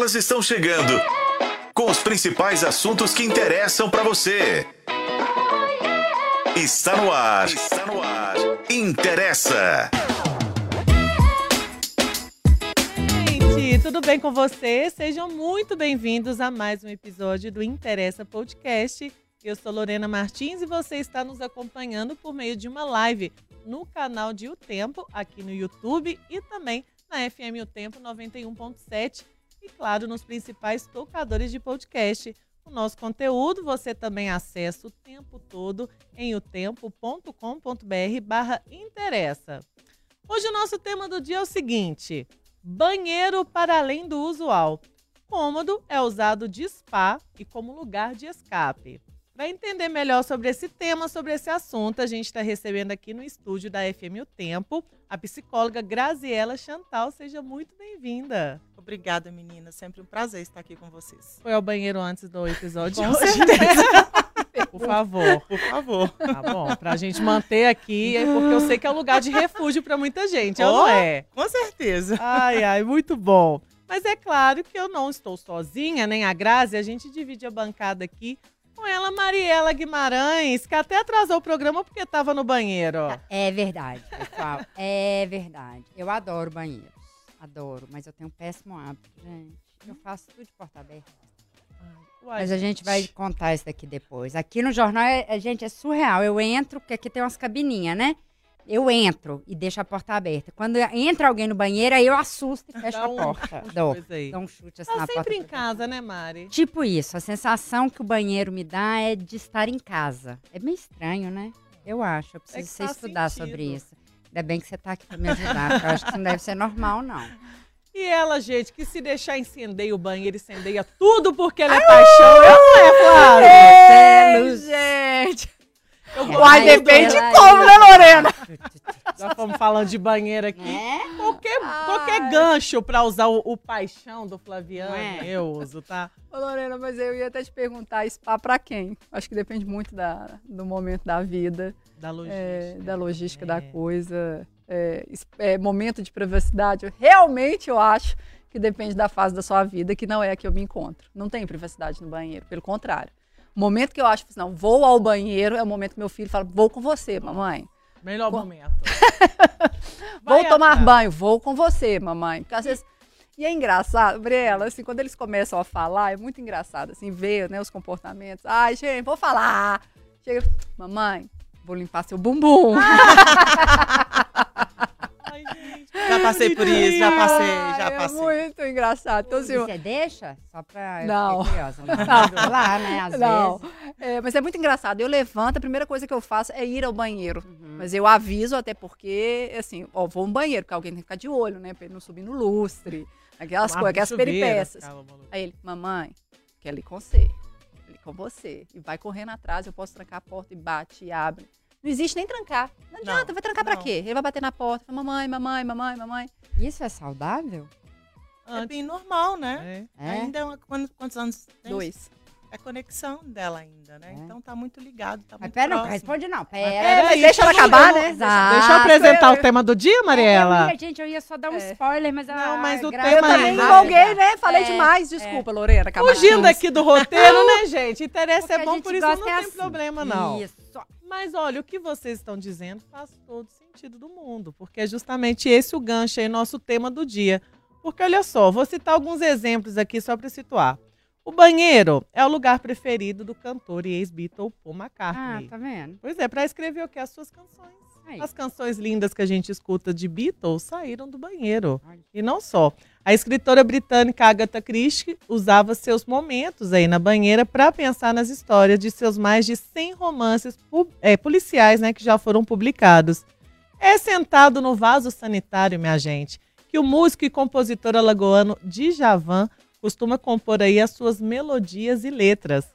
Elas estão chegando com os principais assuntos que interessam para você. Está no ar. Está no ar. Interessa. Gente, tudo bem com vocês? Sejam muito bem-vindos a mais um episódio do Interessa Podcast. Eu sou Lorena Martins e você está nos acompanhando por meio de uma live no canal de O Tempo, aqui no YouTube e também na FM O Tempo 91.7 e, claro, nos principais tocadores de podcast. O nosso conteúdo você também acessa o tempo todo em otempo.com.br barra interessa. Hoje o nosso tema do dia é o seguinte, banheiro para além do usual. Cômodo é usado de spa e como lugar de escape. Para entender melhor sobre esse tema, sobre esse assunto, a gente está recebendo aqui no estúdio da FM O Tempo a psicóloga Graziela Chantal. Seja muito bem-vinda. Obrigada, menina. Sempre um prazer estar aqui com vocês. Foi ao banheiro antes do episódio? Com certeza. Por favor. Por favor. Tá bom, pra gente manter aqui, é porque eu sei que é um lugar de refúgio para muita gente, Oh. não é? Com certeza. Ai, ai, muito bom. Mas é claro que eu não estou sozinha, nem a Grazi, a gente divide a bancada aqui com ela, Mariela Guimarães, que até atrasou o programa porque estava no banheiro. É verdade, pessoal. É verdade. Eu adoro banheiros. Adoro, mas eu tenho um péssimo hábito, gente. Eu faço tudo de porta aberta. Uai, Mas a gente vai contar isso daqui depois. Aqui no jornal, é, é- gente, é surreal. Eu entro, porque aqui tem umas cabininhas, né? Eu entro e deixo a porta aberta. Quando entra alguém no banheiro, aí eu assusto e fecho Dá a um- porta. um Dou, dou um chute assim Tá na porta. sempre em casa, né, Mari? Tipo isso, a sensação que o banheiro me dá é de estar em casa. É meio estranho, né? Eu acho. Eu preciso faz estudar sentido. sobre isso. Ainda bem que você tá aqui pra me ajudar, eu acho que isso não deve ser normal, não. E ela, gente, que se deixar incendeia o banheiro, incendeia tudo porque ela é paixão. Eu não é, Flávia? É, Ei, Luz. gente. Uai, depende ela- como, né, Lorena? Já fomos falando de banheiro aqui. É? Qualquer, Ai. qualquer gancho pra usar o, o paixão do Flaviano, é? eu uso, tá? Ô, Lorena, mas eu ia até te perguntar, spa pra quem? Acho que depende muito da, do momento da vida, Da logística. é, da logística É. da coisa, é, es- é, momento de privacidade. Eu- Realmente eu acho que depende da fase da sua vida, que não é a que eu me encontro. Não tem privacidade no banheiro, pelo contrário. O momento que eu acho que não, vou ao banheiro é o momento que meu filho fala, vou com você, mamãe. Melhor Bom. momento. Vou tomar atrás. banho, vou com você, mamãe. Porque às vezes. E é engraçado, Briela, assim, quando eles começam a falar, é muito engraçado, assim, ver, né, os comportamentos. Ai, gente, vou falar. Chega, mamãe, vou limpar seu bumbum. Já passei por isso, já passei, já É passei. muito engraçado. Então, assim, você deixa? Só pra. eu Não. curiosa. Não. Lá, né? Às não. vezes. É, mas é muito engraçado. Eu levanto, a primeira coisa que eu faço é ir ao banheiro. Uhum. Mas eu aviso até porque, assim, ó, vou no banheiro, porque alguém tem que ficar de olho, né? Pra ele não subir no lustre. Aquelas coisas, aquelas chuveiro, peripécias. ficava maluco. Aí ele, mamãe, quero ir com você. Com você. E vai correndo atrás, eu posso trancar a porta e bate e abre. Não existe nem trancar. Não adianta, Não, vai trancar pra não. quê? Ele vai bater na porta, fala, mamãe, mamãe, mamãe, mamãe. Isso é saudável? É bem normal, né? é. É? Ainda é uma, quantos, quantos anos tem? Dois. É conexão dela ainda, né? É. Então tá muito ligado, tá Mas muito pera, não próximo. responde não. Pera. É, deixa ela acabar, eu- né? Exato. Deixa eu apresentar o tema do dia, Mariela. Eu ia, gente, eu ia só dar um É. spoiler, mas Não, mas o tema Eu é também rápido. empolguei, né? Falei É, demais. Desculpa, Lorena. acabou. Fugindo aqui do roteiro, né, gente? Interessa Porque é bom, por isso não tem é assim. problema, não. Isso. Mas olha, o que vocês estão dizendo faz todo sentido do mundo, porque é justamente esse o gancho aí, nosso tema do dia. Porque olha só, vou citar alguns exemplos aqui só para situar. O banheiro é o lugar preferido do cantor e ex-Beatle Paul Ah, McCartney. tá vendo? Pois é, para escrever o que? As suas canções. Aí. As canções lindas que a gente escuta de Beatles saíram do banheiro. Olha. E não só. A escritora britânica Agatha Christie usava seus momentos aí na banheira para pensar nas histórias de seus mais de 100 romances é, policiais né, que já foram publicados. É sentado no vaso sanitário, minha gente, que o músico e compositor alagoano Djavan costuma compor aí as suas melodias e letras.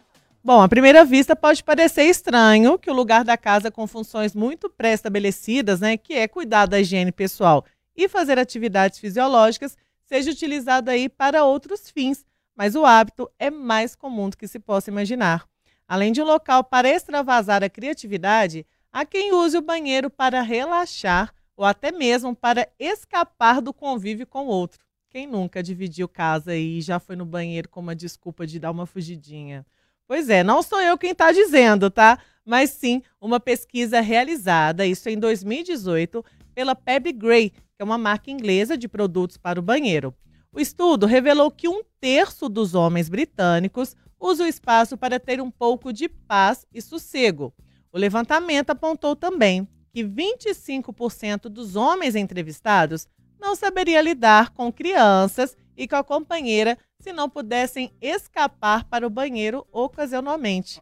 Bom, à primeira vista pode parecer estranho que o lugar da casa com funções muito pré-estabelecidas, né, que é cuidar da higiene pessoal e fazer atividades fisiológicas, seja utilizado aí para outros fins, mas o hábito é mais comum do que se possa imaginar. Além de um local para extravasar a criatividade, há quem use o banheiro para relaxar ou até mesmo para escapar do convívio com o outro. Quem nunca dividiu casa e já foi no banheiro com uma desculpa de dar uma fugidinha? Pois é, não sou eu quem está dizendo, tá? Mas sim uma pesquisa realizada, isso em 2018, pela Pebble Gray, que é uma marca inglesa de produtos para o banheiro. O estudo revelou que um terço dos homens britânicos usa o espaço para ter um pouco de paz e sossego. O levantamento apontou também que 25% dos homens entrevistados não saberia lidar com crianças e com a companheira se não pudessem escapar para o banheiro ocasionalmente.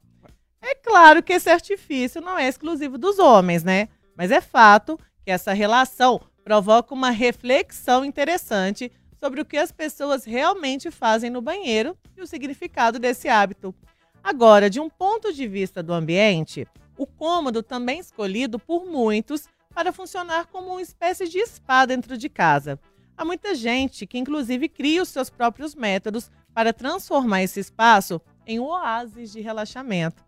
É claro que esse artifício não é exclusivo dos homens, né? Mas é fato que essa relação provoca uma reflexão interessante sobre o que as pessoas realmente fazem no banheiro e o significado desse hábito. Agora, de um ponto de vista do ambiente, o cômodo também escolhido por muitos para funcionar como uma espécie de spa dentro de casa. Há muita gente que, inclusive, cria os seus próprios métodos para transformar esse espaço em um oásis de relaxamento.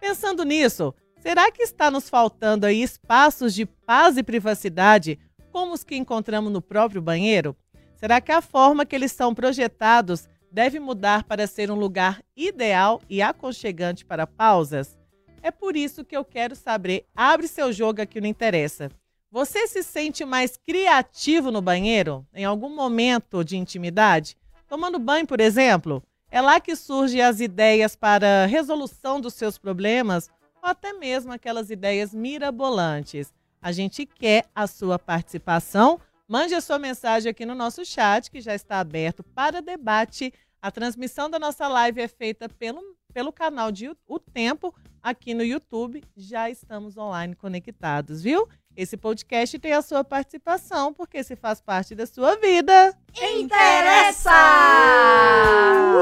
Pensando nisso, será que está nos faltando aí espaços de paz e privacidade, como os que encontramos no próprio banheiro? Será que a forma que eles são projetados deve mudar para ser um lugar ideal e aconchegante para pausas? É por isso que eu quero saber. Abre seu jogo aqui não interessa. Você se sente mais criativo no banheiro? Em algum momento de intimidade? Tomando banho, por exemplo? É lá que surgem as ideias para resolução dos seus problemas ou até mesmo aquelas ideias mirabolantes. A gente quer a sua participação. Mande a sua mensagem aqui no nosso chat, que já está aberto para debate. A transmissão da nossa live é feita pelo, pelo canal de O Tempo aqui no YouTube. Já estamos online conectados, viu? Esse podcast tem a sua participação, porque se faz parte da sua vida. Interessa!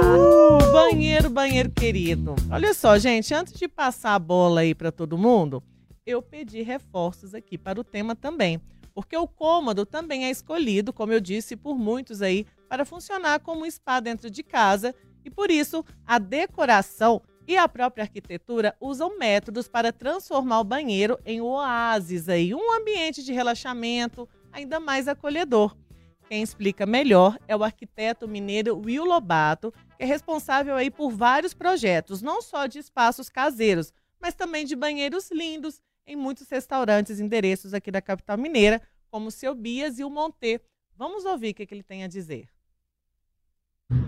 Uh, banheiro, banheiro querido. Olha só, gente, antes de passar a bola aí para todo mundo, eu pedi reforços aqui para o tema também. Porque o cômodo também é escolhido, como eu disse, por muitos aí, para funcionar como um spa dentro de casa. E por isso, a decoração e a própria arquitetura usam métodos para transformar o banheiro em oásis aí, um ambiente de relaxamento ainda mais acolhedor. Quem explica melhor é o arquiteto mineiro Will Lobato, que é responsável aí por vários projetos, não só de espaços caseiros, mas também de banheiros lindos em muitos restaurantes e endereços aqui da capital mineira, como o Seu Bias e o Monte. Vamos ouvir o que ele tem a dizer.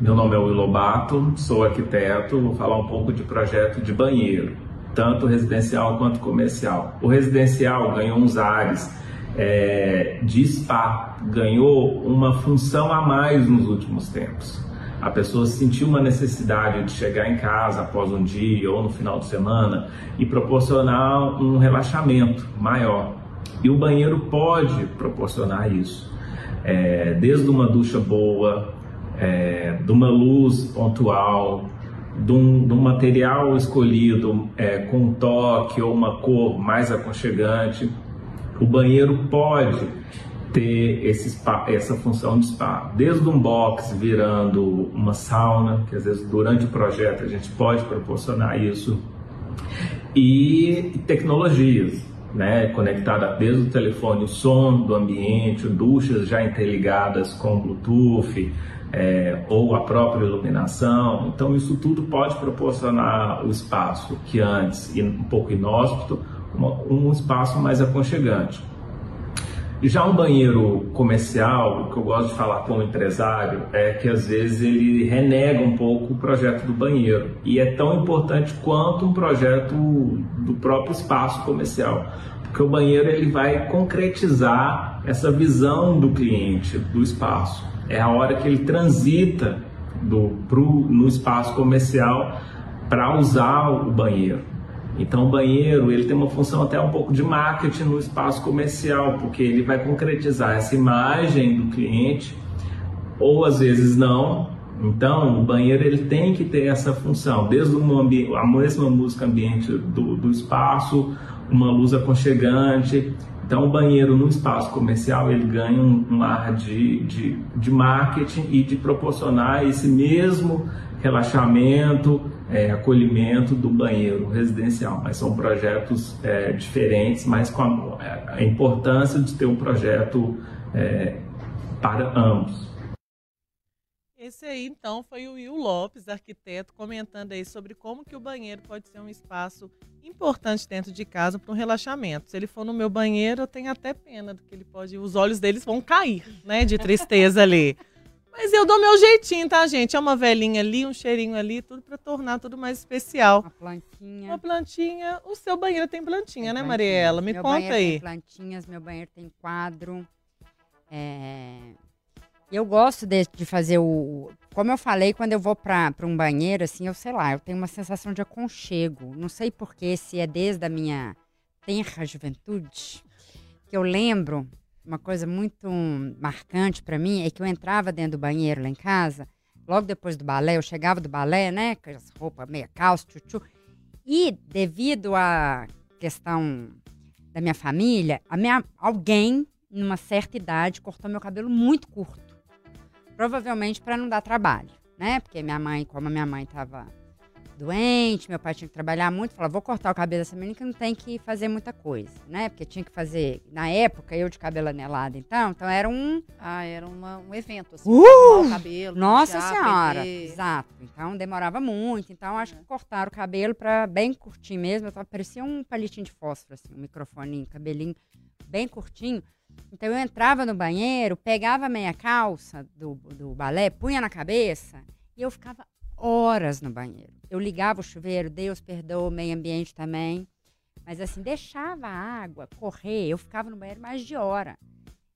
Meu nome é Will Lobato, sou arquiteto, vou falar um pouco de projeto de banheiro, tanto residencial quanto comercial. O residencial ganhou uns ares é, de spa, ganhou uma função a mais nos últimos tempos. A pessoa sentiu uma necessidade de chegar em casa após um dia ou no final de semana e proporcionar um relaxamento maior. E o banheiro pode proporcionar isso. É, desde uma ducha boa, é, de uma luz pontual, de um, de um material escolhido é, com toque ou uma cor mais aconchegante. O banheiro pode ter esse spa, essa função de spa, desde um box virando uma sauna, que às vezes durante o projeto a gente pode proporcionar isso, e tecnologias, né, conectada desde o telefone, o som do ambiente, duchas já interligadas com Bluetooth, é, ou a própria iluminação. Então, isso tudo pode proporcionar o espaço que antes, um pouco inóspito, um espaço mais aconchegante. Já um banheiro comercial, o que eu gosto de falar como empresário, é que às vezes ele renega um pouco o projeto do banheiro. E é tão importante quanto um projeto do próprio espaço comercial. Porque o banheiro ele vai concretizar essa visão do cliente, do espaço é a hora que ele transita do, pro, no espaço comercial para usar o banheiro. Então o banheiro ele tem uma função até um pouco de marketing no espaço comercial, porque ele vai concretizar essa imagem do cliente, ou às vezes não. Então o banheiro ele tem que ter essa função, desde uma a mesma música ambiente do, do espaço, uma luz aconchegante, então, o banheiro no espaço comercial ele ganha um, um ar de, de, de, marketing e de proporcionar esse mesmo relaxamento, é, acolhimento do banheiro residencial. Mas são projetos é, diferentes, mas com a, a, importância de ter um projeto é, para ambos. Esse aí, então, foi o Will Lopes, arquiteto, comentando aí sobre como que o banheiro pode ser um espaço importante dentro de casa para um relaxamento. Se ele for no meu banheiro, eu tenho até pena do que ele pode... Os olhos deles vão cair, né, de tristeza ali. Mas eu dou meu jeitinho, tá, gente? É uma velhinha ali, um cheirinho ali, tudo para tornar tudo mais especial. Uma plantinha. Uma plantinha. O seu banheiro tem plantinha, Tem né, plantinhas. Mariela? Me meu conta aí. Tem plantinhas, meu banheiro tem quadro. É, Eu gosto de, de fazer o. Como eu falei, quando eu vou para um banheiro, assim, eu sei lá, eu tenho uma sensação de aconchego. Não sei porquê, se é desde a minha tenra juventude, que eu lembro, uma coisa muito marcante para mim é que eu entrava dentro do banheiro lá em casa, logo depois do balé, eu chegava do balé, né, com as roupas meia calça, tchutchu, e devido à questão da minha família, a minha, alguém, numa certa idade, cortou meu cabelo muito curto. Provavelmente para não dar trabalho, né? Porque minha mãe, como a minha mãe estava doente, meu pai tinha que trabalhar muito, falou, vou cortar o cabelo dessa menina que não tem que fazer muita coisa, né? Porque tinha que fazer, na época, eu de cabelo anelado, então, então era um, Ah, era uma- um evento, assim. Uh! o cabelo. nossa pentear, senhora, prender. exato. Então demorava muito. Então acho que cortaram o cabelo para bem curtinho mesmo. Eu tava, parecia um palitinho de fósforo, assim, um microfoninho, cabelinho bem curtinho. Então eu entrava no banheiro, pegava a meia calça do, do balé, punha na cabeça e eu ficava horas no banheiro. Eu ligava o chuveiro, Deus perdoa o meio ambiente também. Mas assim, deixava a água correr, eu ficava no banheiro mais de hora.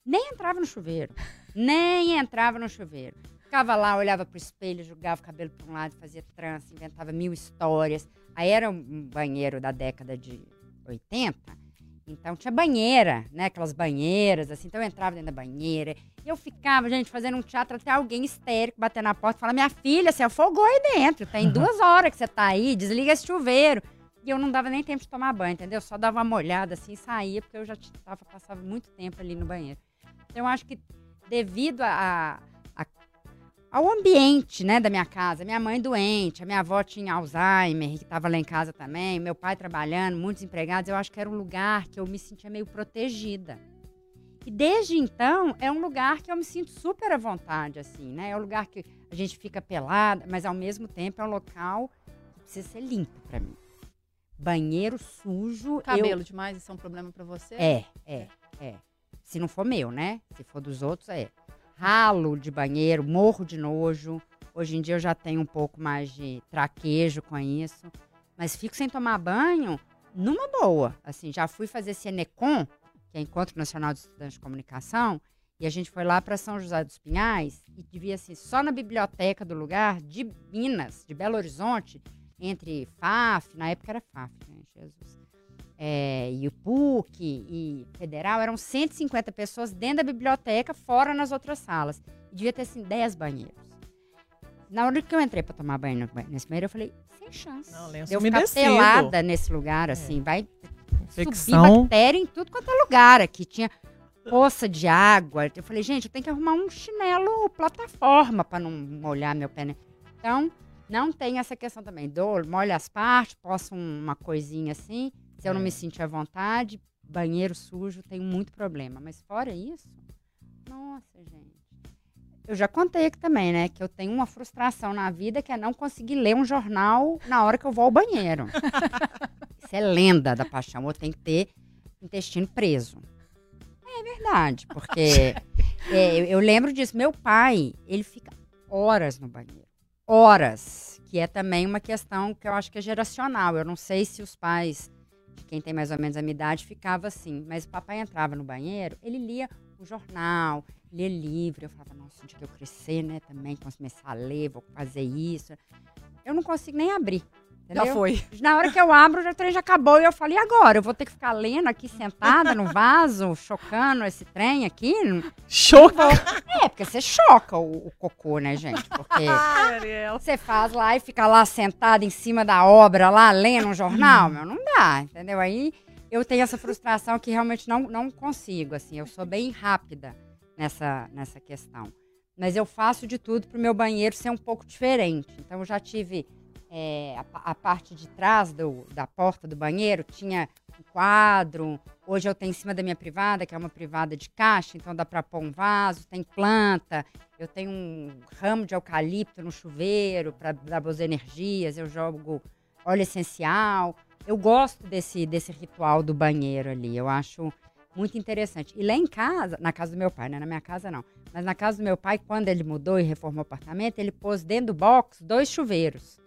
Nem entrava no chuveiro. Nem entrava no chuveiro. Ficava lá, olhava pro espelho, jogava o cabelo para um lado, fazia trança, inventava mil histórias. Aí era um banheiro da década de 80, então tinha banheira, né? Aquelas banheiras, assim. Então eu entrava dentro da banheira. E eu ficava, gente, fazendo um teatro até alguém histérico bater na porta e falar: Minha filha, você afogou aí dentro. Tem duas horas que você tá aí, desliga esse chuveiro. E eu não dava nem tempo de tomar banho, entendeu? Só dava uma olhada assim e saía, porque eu já tava, passava muito tempo ali no banheiro. Então eu acho que devido a- ao ambiente, né, da minha casa, minha mãe doente, a minha avó tinha Alzheimer, que estava lá em casa também, meu pai trabalhando, muitos empregados, eu acho que era um lugar que eu me sentia meio protegida. E desde então é um lugar que eu me sinto super à vontade, assim, né? É um lugar que a gente fica pelada, mas ao mesmo tempo é um local que precisa ser limpo para mim. Banheiro sujo, eu- Cabelo demais, isso é um problema pra você? é, é, é. Se não for meu, né? Se for dos outros, é. Ralo de banheiro, morro de nojo. Hoje em dia eu já tenho um pouco mais de traquejo com isso. Mas fico sem tomar banho numa boa. Assim, já fui fazer Senecom, que é Encontro Nacional de Estudantes de Comunicação, e a gente foi lá para São José dos Pinhais e devia assim, só na biblioteca do lugar de Minas, de Belo Horizonte, entre FAF, na época era FAF, né, Jesus é, e o PUC e Federal, eram 150 pessoas dentro da biblioteca, fora nas outras salas. Devia ter, assim, 10 banheiros. Na hora que eu entrei pra tomar banho nesse banheiro, eu falei, sem chance. Não, lenço De eu ficar umedecido. pelada nesse lugar, assim, vai subir Infecção. bactéria em tudo quanto é lugar. Aqui tinha poça de água. Eu falei, gente, eu tenho que arrumar um chinelo plataforma para não molhar meu pé. né? Então, não tem essa questão também. Dou, molho as partes, posso um- uma coisinha assim. Se eu não É. me sentir à vontade, banheiro sujo, tenho muito problema. Mas fora isso, nossa, gente. Eu já contei aqui também, né? Que eu tenho uma frustração na vida que é não conseguir ler um jornal na hora que eu vou ao banheiro. Isso é lenda da paixão. Eu tenho que ter intestino preso. É verdade, porque é, eu, eu lembro disso. Meu pai, ele fica horas no banheiro. Horas. Que é também uma questão que eu acho que é geracional. Eu não sei se os pais quem tem mais ou menos a minha idade ficava assim. Mas o papai entrava no banheiro, ele lia o jornal, lia livro. Eu falava, nossa, onde que eu crescer, né? Também começar a ler, vou fazer isso. Eu não consigo nem abrir. Já Entendeu? foi. Na hora que eu abro, já o trem já acabou. E eu falei, e agora? Eu vou ter que ficar lendo aqui sentada no vaso, chocando esse trem aqui? Choca. É, porque você choca o, o cocô, né, gente? Porque você faz lá e fica lá sentada em cima da obra, lá lendo um jornal, meu, não dá, entendeu? Aí eu tenho essa frustração que realmente não, não consigo, assim. Eu sou bem rápida nessa, nessa questão. Mas eu faço de tudo pro meu banheiro ser um pouco diferente. Então eu já tive é, a, a parte de trás do- da porta do banheiro, tinha um quadro Hoje eu tenho em cima da minha privada, que é uma privada de caixa, então dá para pôr um vaso, tem planta, eu tenho um ramo de eucalipto no chuveiro para dar boas energias, eu jogo óleo essencial. Eu gosto desse, desse ritual do banheiro ali, eu acho muito interessante. E lá em casa, na casa do meu pai, né? Na minha casa não. Mas na casa do meu pai, quando ele mudou e reformou o apartamento, ele pôs dentro do box dois chuveiros.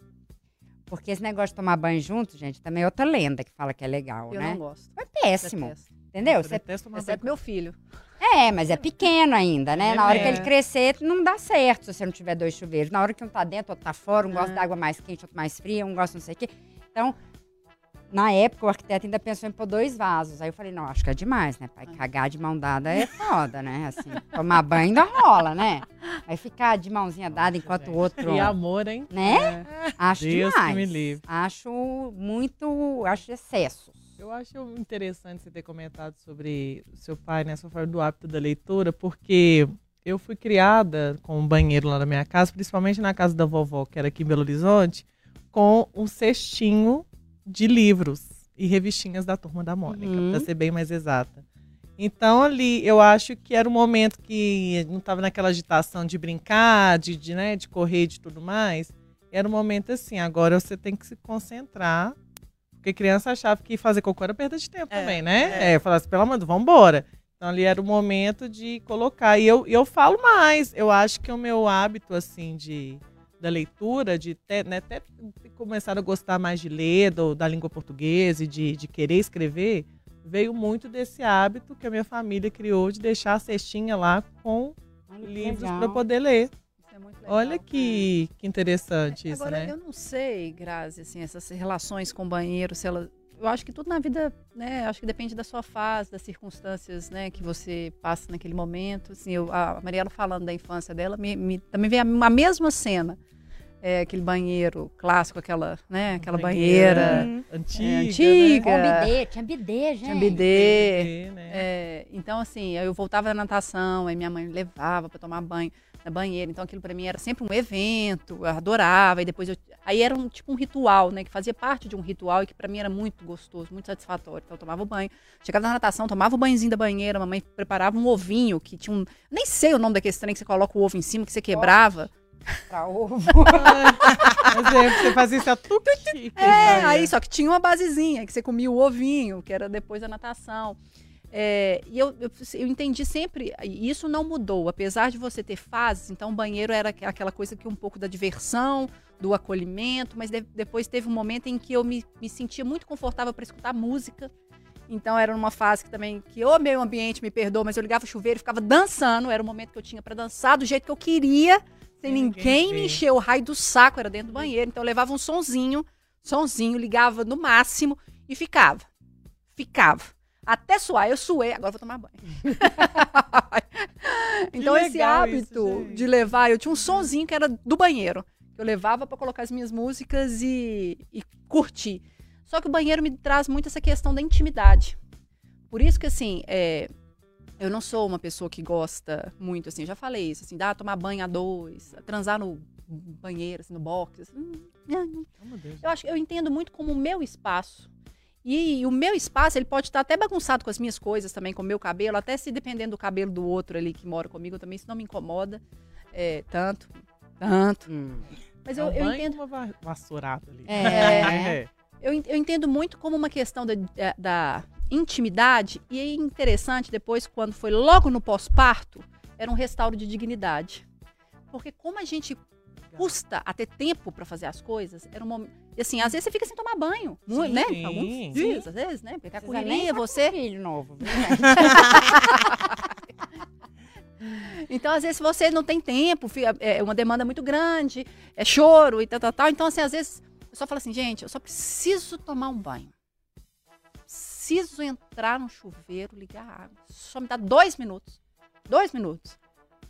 Porque esse negócio de tomar banho junto, gente, também é outra lenda que fala que é legal, Eu né? não gosto. É péssimo. Detesto. Entendeu? Eu Você- detesto tomar Exceto banho meu filho. É, mas é pequeno ainda, né? Na hora que É. ele crescer, não dá certo se você não tiver dois chuveiros. Na hora que um tá dentro, outro tá fora, um gosta Ah. da água mais quente, outro mais fria, um gosta não sei o quê. Então, na época, o arquiteto ainda pensou em pôr dois vasos. Aí eu falei, não, acho que é demais, né, pai? Cagar de mão dada é foda, né? Assim, tomar banho ainda rola, né? Aí ficar de mãozinha dada enquanto o outro... Que amor, hein? Né? Acho Deus que demais. me livre. Acho muito... Acho excesso. Eu acho interessante você ter comentado sobre o seu pai, né? Sua forma do hábito da leitura, porque eu fui criada com um banheiro lá na minha casa, principalmente na casa da vovó, que era aqui em Belo Horizonte, com um cestinho de livros e revistinhas da Turma da Mônica, Uhum. para ser bem mais exata. Então ali eu acho que era um momento que não estava naquela agitação de brincar, de, de, né, de correr, de tudo mais. Era um momento assim, agora você tem que se concentrar porque criança achava que fazer cocô era perda de tempo É, também, né? é. É, falar assim, pelo amor de Deus, vambora. Então ali era o momento de colocar. E eu, eu falo mais, eu acho que o meu hábito, assim, de, da leitura, de ter, né, até começado a gostar mais de ler, do- da língua portuguesa e de, de querer escrever, veio muito desse hábito que a minha família criou de deixar a cestinha lá com Olha livros para poder ler. É legal. Olha que, que interessante isso, Agora, né? eu não sei, Grazi, assim, essas relações com o banheiro, se ela. Eu acho que tudo na vida, né? Acho que depende da sua fase, das circunstâncias, né, que você passa naquele momento. Assim, eu, a Mariela falando da infância dela, me, me- também veio a, a mesma cena. É, aquele banheiro clássico, aquela, né, aquela banheira. Antiga, É, né? antiga. Com bidê, tinha bidê, gente. Tinha bidê. Bidê, né? É, então, assim, eu voltava da natação, aí minha mãe me levava para tomar banho na banheira. Então, aquilo para mim era sempre um evento, eu adorava. E depois eu. Aí era um tipo um ritual, né? Que fazia parte de um ritual e que para mim era muito gostoso, muito satisfatório. Então, eu tomava o banho. Chegava na natação, tomava o banhozinho da banheira, a mamãe preparava um ovinho que tinha um. Nem sei o nome daquele trem que você coloca o ovo em cima, que você quebrava. Pra ovo. Mas é, você fazia isso a tuque. É, aí só que tinha uma basezinha, que você comia o ovinho, que era depois da natação. É, e eu, eu, eu entendi sempre, e isso não mudou, apesar de você ter fases, então o banheiro era aqu- aquela coisa que um pouco da diversão, do acolhimento, mas de- depois teve um momento em que eu me, me sentia muito confortável para escutar música. Então era numa fase que também, que o meio ambiente me perdoa, mas eu ligava o chuveiro e ficava dançando, era o momento que eu tinha para dançar do jeito que eu queria, sem Sem ninguém ninguém me encher o raio do saco, era dentro do banheiro. Então eu levava um sonzinho, sonzinho, ligava no máximo e ficava. Ficava. Até suar, eu suei, agora vou tomar banho. então esse isso, hábito gente. de levar, eu tinha um sonzinho que era do banheiro, que eu levava para colocar as minhas músicas e, e curtir. Só que o banheiro me traz muito essa questão da intimidade. Por isso que assim, é, eu não sou uma pessoa que gosta muito, assim, já falei isso, assim, dá tomar banho a dois, transar no banheiro, assim, no box. assim, hum, Oh, meu Deus. eu acho eu entendo muito como o meu espaço. E, o meu espaço, ele pode estar até bagunçado com as minhas coisas também, com o meu cabelo, até se dependendo do cabelo do outro ali que mora comigo também, isso não me incomoda é, tanto, tanto. Hum. Mas É eu, eu entendo. uma va- vassourada ali. É. Eu, en- eu entendo muito como uma questão da- da intimidade, e é interessante depois, quando foi logo no pós-parto, era um restauro de dignidade. Porque como a gente custa a ter tempo para fazer as coisas, era um momento. E assim, às vezes você fica sem tomar banho, Sim, né? sim, Alguns sim. dias, às vezes, né? Porque tá nem correria, com você. filho novo, Então, às vezes, você não tem tempo, fi- é uma demanda muito grande, é choro e tal, tal, tal. Então, assim, às vezes, eu só falo assim, gente, eu só preciso tomar um banho. Preciso entrar no chuveiro, ligar a água. Só me dá dois minutos. Dois minutos.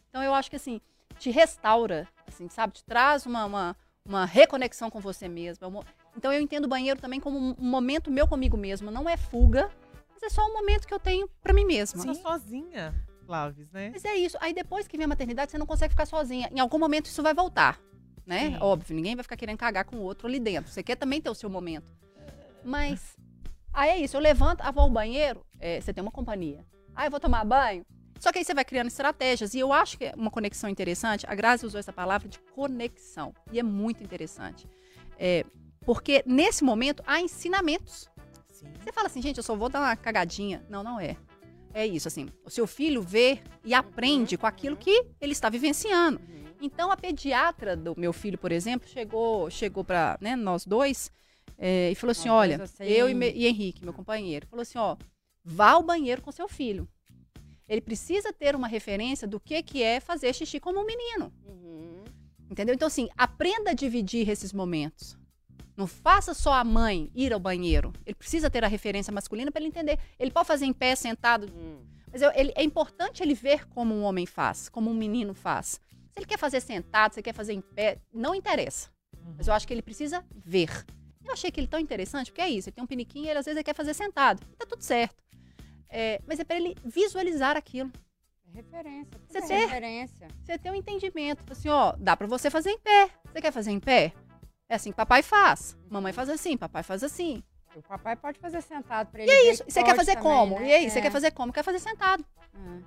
Então, eu acho que, assim, te restaura, assim, sabe? Te traz uma, uma, uma reconexão com você mesmo. É Então, eu entendo o banheiro também como um momento meu comigo mesmo. Não é fuga, mas é só um momento que eu tenho pra mim mesma. Tá sozinha, Flávio, né? Mas é isso. Aí depois que vem a maternidade, você não consegue ficar sozinha. Em algum momento isso vai voltar, né? Sim. Óbvio, ninguém vai ficar querendo cagar com o outro ali dentro. Você quer também ter o seu momento. Mas Aí é isso, eu levanto, ah, vou ao banheiro, é, você tem uma companhia. Ah, eu vou tomar banho. Só que aí você vai criando estratégias. E eu acho que é uma conexão interessante. A Grazi usou essa palavra de conexão. E é muito interessante. É, porque nesse momento há ensinamentos. Sim. Você fala assim, gente, eu só vou dar uma cagadinha. Não, não é. É isso, assim. O seu filho vê e aprende com aquilo que ele está vivenciando. Então, a pediatra do meu filho, por exemplo, chegou, chegou para né, nós dois é, e falou assim: olha, você eu e me- e Henrique, meu companheiro, falou assim: ó, vá ao banheiro com seu filho. Ele precisa ter uma referência do que, que é fazer xixi como um menino. Entendeu? Então, assim, aprenda a dividir esses momentos. Não faça só a mãe ir ao banheiro. Ele precisa ter a referência masculina para ele entender. Ele pode fazer em pé, sentado. Mas eu- ele- é importante ele ver como um homem faz, como um menino faz. Se ele quer fazer sentado, se ele quer fazer em pé, não interessa. Mas eu acho que ele precisa ver. Eu achei que ele tão interessante, porque é isso. Ele tem um piniquinho e ele, às vezes ele quer fazer sentado. Tá tudo certo. É, mas é para ele visualizar aquilo. É referência. Você é tem- referência. Você tem um entendimento. Assim, ó, dá pra você fazer em pé. Você quer fazer em pé? É assim que papai faz. Mamãe faz assim, papai faz assim. O papai pode fazer sentado pra ele. E é isso. que Você quer fazer também, como? né? E aí, você É. quer fazer como? Quer fazer sentado. É.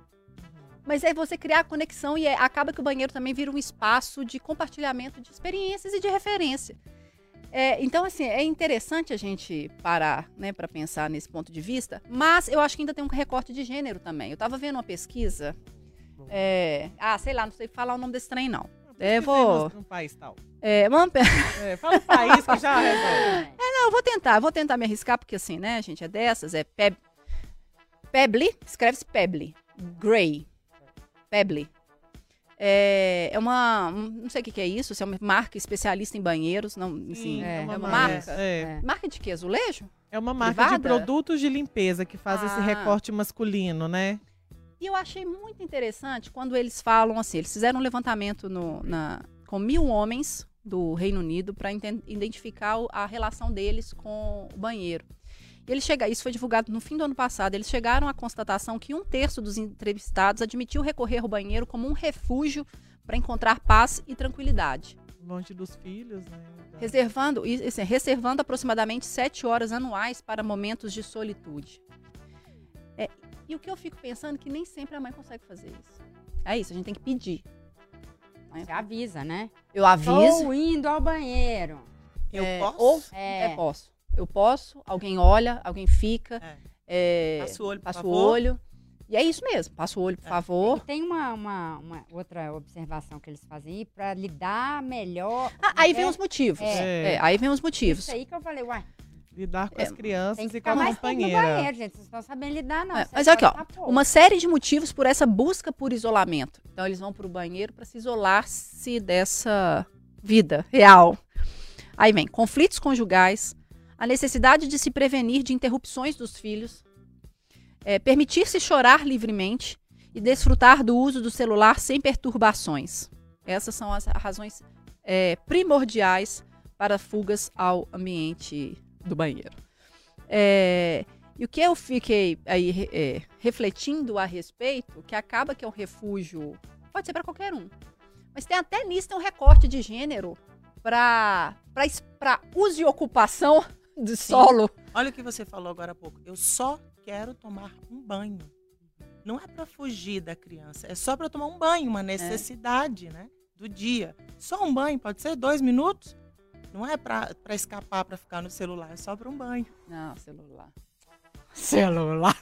Mas é você criar a conexão e é- acaba que o banheiro também vira um espaço de compartilhamento de experiências e de referência. É, então, assim, é interessante a gente parar, né, para pensar nesse ponto de vista, mas eu acho que ainda tem um recorte de gênero também. Eu tava vendo uma pesquisa, é, ah, sei lá, não sei falar o nome desse trem, não. É, vou, No país tal. é, uma, É, fala o país que já resolve. Não, eu vou tentar, vou tentar me arriscar, porque assim, né, gente, é dessas, é Peb... Pebble, escreve-se Pebble, Grey, Pebble. É, é uma, um- não sei o que, que é isso, se é uma marca especialista em banheiros, não, assim, Sim, é, é uma uma marca. É. É. Marca de quê? Azulejo? É uma marca de Privada? produtos de limpeza que faz esse Ah. recorte masculino, né? E eu achei muito interessante quando eles falam assim, eles fizeram um levantamento no, na, com mil homens do Reino Unido para identificar a relação deles com o banheiro. E eles chega, isso foi divulgado no fim do ano passado. Eles chegaram à constatação que um terço dos entrevistados admitiu recorrer ao banheiro como um refúgio para encontrar paz e tranquilidade, Longe dos filhos, né? Reservando, assim, reservando aproximadamente sete horas anuais para momentos de solitude. É, e o que eu fico pensando é que nem sempre a mãe consegue fazer isso. É isso, a gente tem que pedir. Você avisa, né? Eu aviso. Estou indo ao banheiro. Eu é, posso? Ou, É. é, posso. Eu posso, alguém olha, alguém fica, É. é, Passa o olho, por passa o favor. olho. E é isso mesmo, passa o olho, por É. favor. E tem uma, uma, uma outra observação que eles fazem aí pra lidar melhor. Ah, aí vem É, os motivos. É. É, aí vem os motivos. Isso aí que eu falei, uai, Lidar com É, as crianças tem que e com a mais tempo no companheira. banheiro, gente. Vocês não estão sabendo lidar, não. É, mas aqui, ó, tá pouco. Uma série de motivos por essa busca por isolamento. Então, eles vão para o banheiro para se isolar-se dessa vida real. Aí vem conflitos conjugais, a necessidade de se prevenir de interrupções dos filhos, é, permitir-se chorar livremente e desfrutar do uso do celular sem perturbações. Essas são as razões é, primordiais para fugas ao ambiente do banheiro. É, e o que eu fiquei aí é, refletindo a respeito, que acaba que é um refúgio, pode ser para qualquer um. Mas tem até nisso tem um recorte de gênero para uso e ocupação do solo. Olha o que você falou agora há pouco. Eu só quero tomar um banho. Não é para fugir da criança, é só para tomar um banho, uma necessidade, né? Do dia. Só um banho, pode ser dois minutos. Não é para escapar, para ficar no celular, é só para um banho. Não, celular. Celular.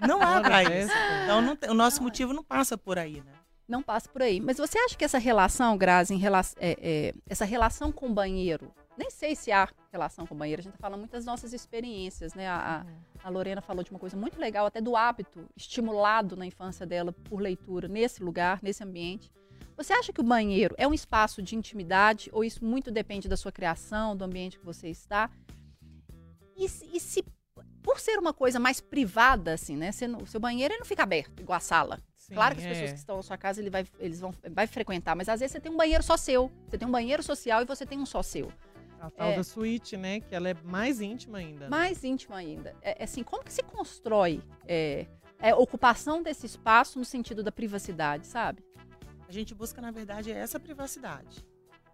Não é para isso. Então não tem- o nosso motivo não passa por aí, né? Não passa por aí. Mas você acha que essa relação, Grazi, em rela- é, é, essa relação com o banheiro, nem sei se há relação com o banheiro, a gente tá falando muito das nossas experiências, né? A, a- a Lorena falou de uma coisa muito legal, até do hábito estimulado na infância dela por leitura, nesse lugar, nesse ambiente. Você acha que o banheiro é um espaço de intimidade ou isso muito depende da sua criação, do ambiente que você está? E, se- e se, por ser uma coisa mais privada, assim, né? Você o seu banheiro ele não fica aberto, igual a sala. Sim, Claro que as é. pessoas que estão na sua casa ele vai, eles vão vai frequentar, mas às vezes você tem um banheiro só seu. Você tem um banheiro social e você tem um só seu. A tal É. da suíte, né? Que ela é mais íntima ainda. né? Mais íntimo ainda. É, é assim, como que se constrói é, a ocupação desse espaço no sentido da privacidade, sabe? A gente busca, na verdade, essa privacidade.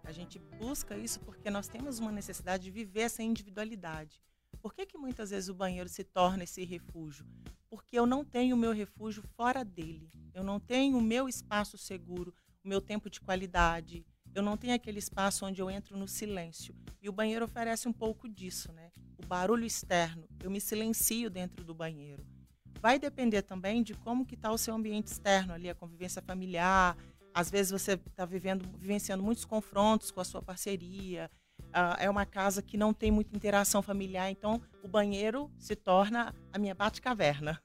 A gente busca isso porque nós temos uma necessidade de viver essa individualidade. Por que, que muitas vezes o banheiro se torna esse refúgio? Porque eu não tenho o meu refúgio fora dele. Eu não tenho o meu espaço seguro, o meu tempo de qualidade. Eu não tenho aquele espaço onde eu entro no silêncio. E o banheiro oferece um pouco disso, né? O barulho externo. Eu me silencio dentro do banheiro. Vai depender também de como que está o seu ambiente externo ali, a convivência familiar. Às vezes você está vivendo, vivenciando muitos confrontos com a sua parceria. Uh, é uma casa que não tem muita interação familiar, então o banheiro se torna a minha bate-caverna,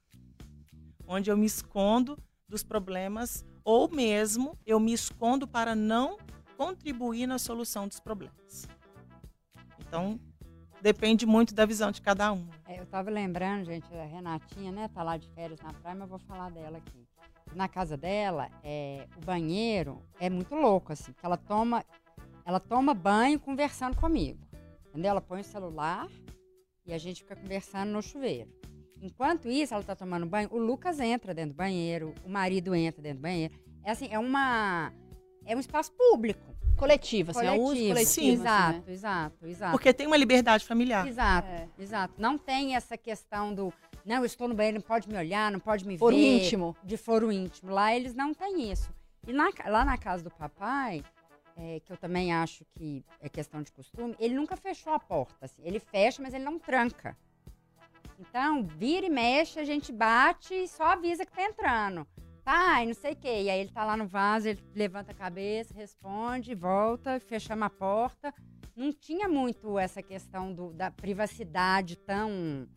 onde eu me escondo dos problemas ou mesmo eu me escondo para não contribuir na solução dos problemas. Então, depende muito da visão de cada um. É, eu estava lembrando, gente, a Renatinha, né, tá lá de férias na praia, mas eu vou falar dela aqui. Na casa dela, é, o banheiro é muito louco, assim, que ela toma, ela toma banho conversando comigo. Entendeu? Ela põe o celular e a gente fica conversando no chuveiro. Enquanto isso, ela está tomando banho, o Lucas entra dentro do banheiro, o marido entra dentro do banheiro. É assim, é uma é um espaço público. Coletivo, assim, coletivo. é uso coletivo. Sim, exato, assim, né? exato, exato. Porque tem uma liberdade familiar. Exato, é. exato. Não tem essa questão do, não, eu estou no banheiro, não pode me olhar, não pode me foro ver. Foro íntimo. De foro íntimo. Lá eles não têm isso. E na, lá na casa do papai, é, que eu também acho que é questão de costume, ele nunca fechou a porta. Assim. Ele fecha, mas ele não tranca. Então, vira e mexe, a gente bate e só avisa que tá entrando pai, não sei o quê. E aí ele tá lá no vaso, ele levanta a cabeça, responde, volta, fechamos a porta. Não tinha muito essa questão do, da privacidade tão.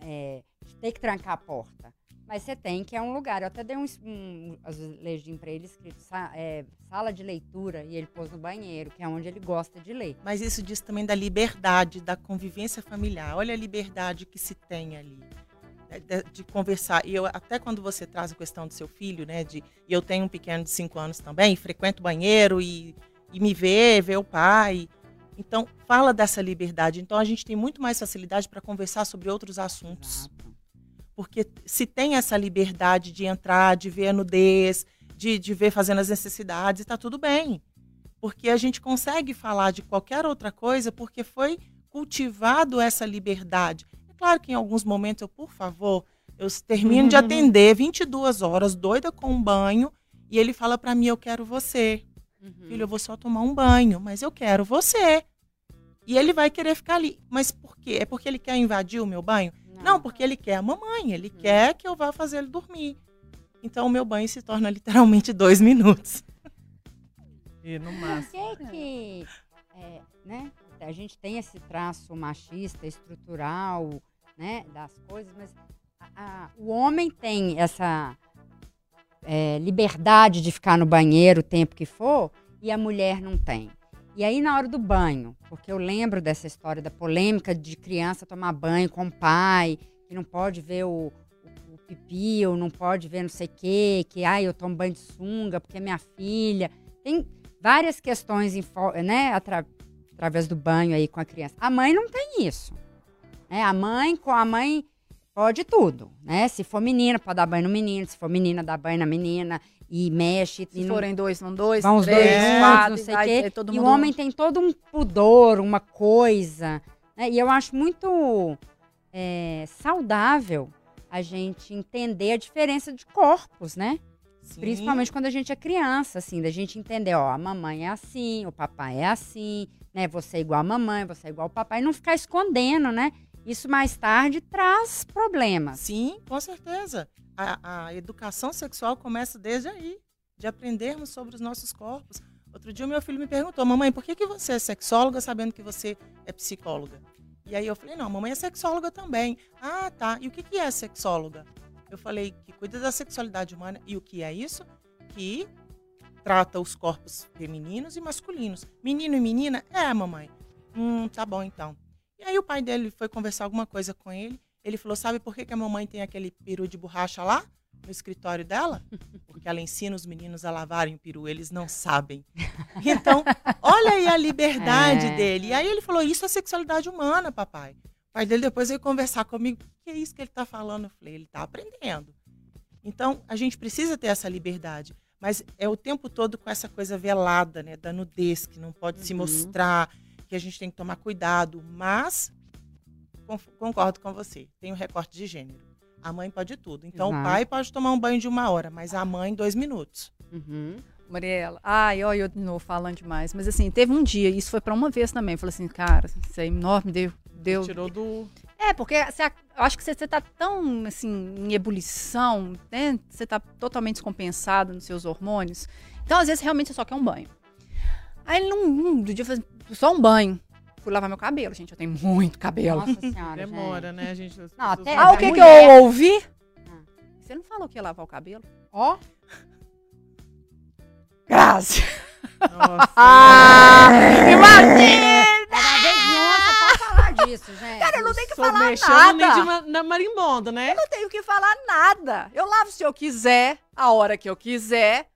É, de ter que trancar a porta. Mas você tem que é um lugar. Eu até dei um, um legim para ele escrito é, sala de leitura e ele pôs no banheiro, que é onde ele gosta de ler. Mas isso diz também da liberdade, da convivência familiar. Olha a liberdade que se tem ali. É, de, de, conversar. E eu, até quando você traz a questão do seu filho, né? De, e eu tenho um pequeno de 5 anos também, frequento o banheiro e, e me vê, vê o pai. Então, fala dessa liberdade. Então, a gente tem muito mais facilidade para conversar sobre outros assuntos. Porque se tem essa liberdade de entrar, de ver a nudez, de, de ver fazendo as necessidades, está tudo bem. Porque a gente consegue falar de qualquer outra coisa porque foi cultivado essa liberdade. Claro que em alguns momentos eu, por favor, eu termino de atender 22 horas, doida com um banho, e ele fala para mim: Eu quero você. Uhum. Filho, eu vou só tomar um banho, mas eu quero você. E ele vai querer ficar ali. Mas por quê? É porque ele quer invadir o meu banho? Não, Não porque ele quer a mamãe, ele uhum. quer que eu vá fazer ele dormir. Então o meu banho se torna literalmente dois minutos. E no máximo. Por que, que é, né? A gente tem esse traço machista, estrutural, né, das coisas, mas a, a, o homem tem essa é, liberdade de ficar no banheiro o tempo que for e a mulher não tem. E aí na hora do banho, porque eu lembro dessa história da polêmica de criança tomar banho com o pai, que não pode ver o, pipi, ou não pode ver não sei o quê, que ai, eu tomo banho de sunga porque é minha filha. Tem várias questões né, através do banho aí com a criança. A mãe não tem isso. Né? A mãe, com a mãe, pode tudo, né? Se for menina, pode dar banho no menino. Se for menina, dá banho na menina. E mexe. Se e forem não... dois, não dois. Vão os dois juntos, não sei o quê. E o homem tem todo um pudor, uma coisa. Né? E eu acho muito é, saudável a gente entender a diferença de corpos, né? Sim. Principalmente quando a gente é criança, assim, da gente entender, ó, a mamãe é assim, o papai é assim, né? Você é igual a mamãe, você é igual ao papai, não ficar escondendo, né? Isso mais tarde traz problemas. Sim, com certeza. A, a educação sexual começa desde aí, de aprendermos sobre os nossos corpos. Outro dia o meu filho me perguntou, mamãe, por que, que você é sexóloga sabendo que você é psicóloga? E aí eu falei, não, mamãe é sexóloga também. Ah, tá. E o que, que é sexóloga? Eu falei que cuida da sexualidade humana. E o que é isso? Que trata os corpos femininos e masculinos. Menino e menina? É, mamãe. Hum, tá bom então. E aí o pai dele foi conversar alguma coisa com ele. Ele falou: sabe por que, que a mamãe tem aquele peru de borracha lá? No escritório dela? Porque ela ensina os meninos a lavarem o peru, eles não sabem. Então, olha aí a liberdade é. dele. E aí ele falou: Isso é sexualidade humana, papai. O pai dele depois veio conversar comigo: O que é isso que ele está falando? Eu falei: Ele está aprendendo. Então, a gente precisa ter essa liberdade mas é o tempo todo com essa coisa velada, né, da nudez, que não pode uhum. se mostrar, que a gente tem que tomar cuidado, mas concordo com você. Tem o recorte de gênero. A mãe pode tudo. Então Exato. o pai pode tomar um banho de uma hora, mas a mãe dois minutos. Uhum. Mariela, ai, olha eu de novo falando demais. Mas assim, teve um dia, isso foi pra uma vez também. Falei assim, cara, isso aí enorme, deu. deu. Tirou do. É, porque você acho que você, você tá tão, assim, em ebulição, né? Você tá totalmente descompensado nos seus hormônios. Então, às vezes, realmente, você só quer um banho. Aí, num, num do dia, eu falei, só um banho. Fui lavar meu cabelo, gente, eu tenho muito cabelo. Nossa senhora, Demora, gente. né, gente? Não, até- Ah, o que, que mulher- eu ouvi? Ah. Você não falou que ia lavar o cabelo? Ó, Graças. Nossa. Ah, imagina! cada vez nossa, pode falar disso, gente. Eu não tenho que Sou falar mexendo nem nada. de ma- na marimbondo, né? não tenho que falar nada. Eu lavo se eu quiser, a hora que eu quiser.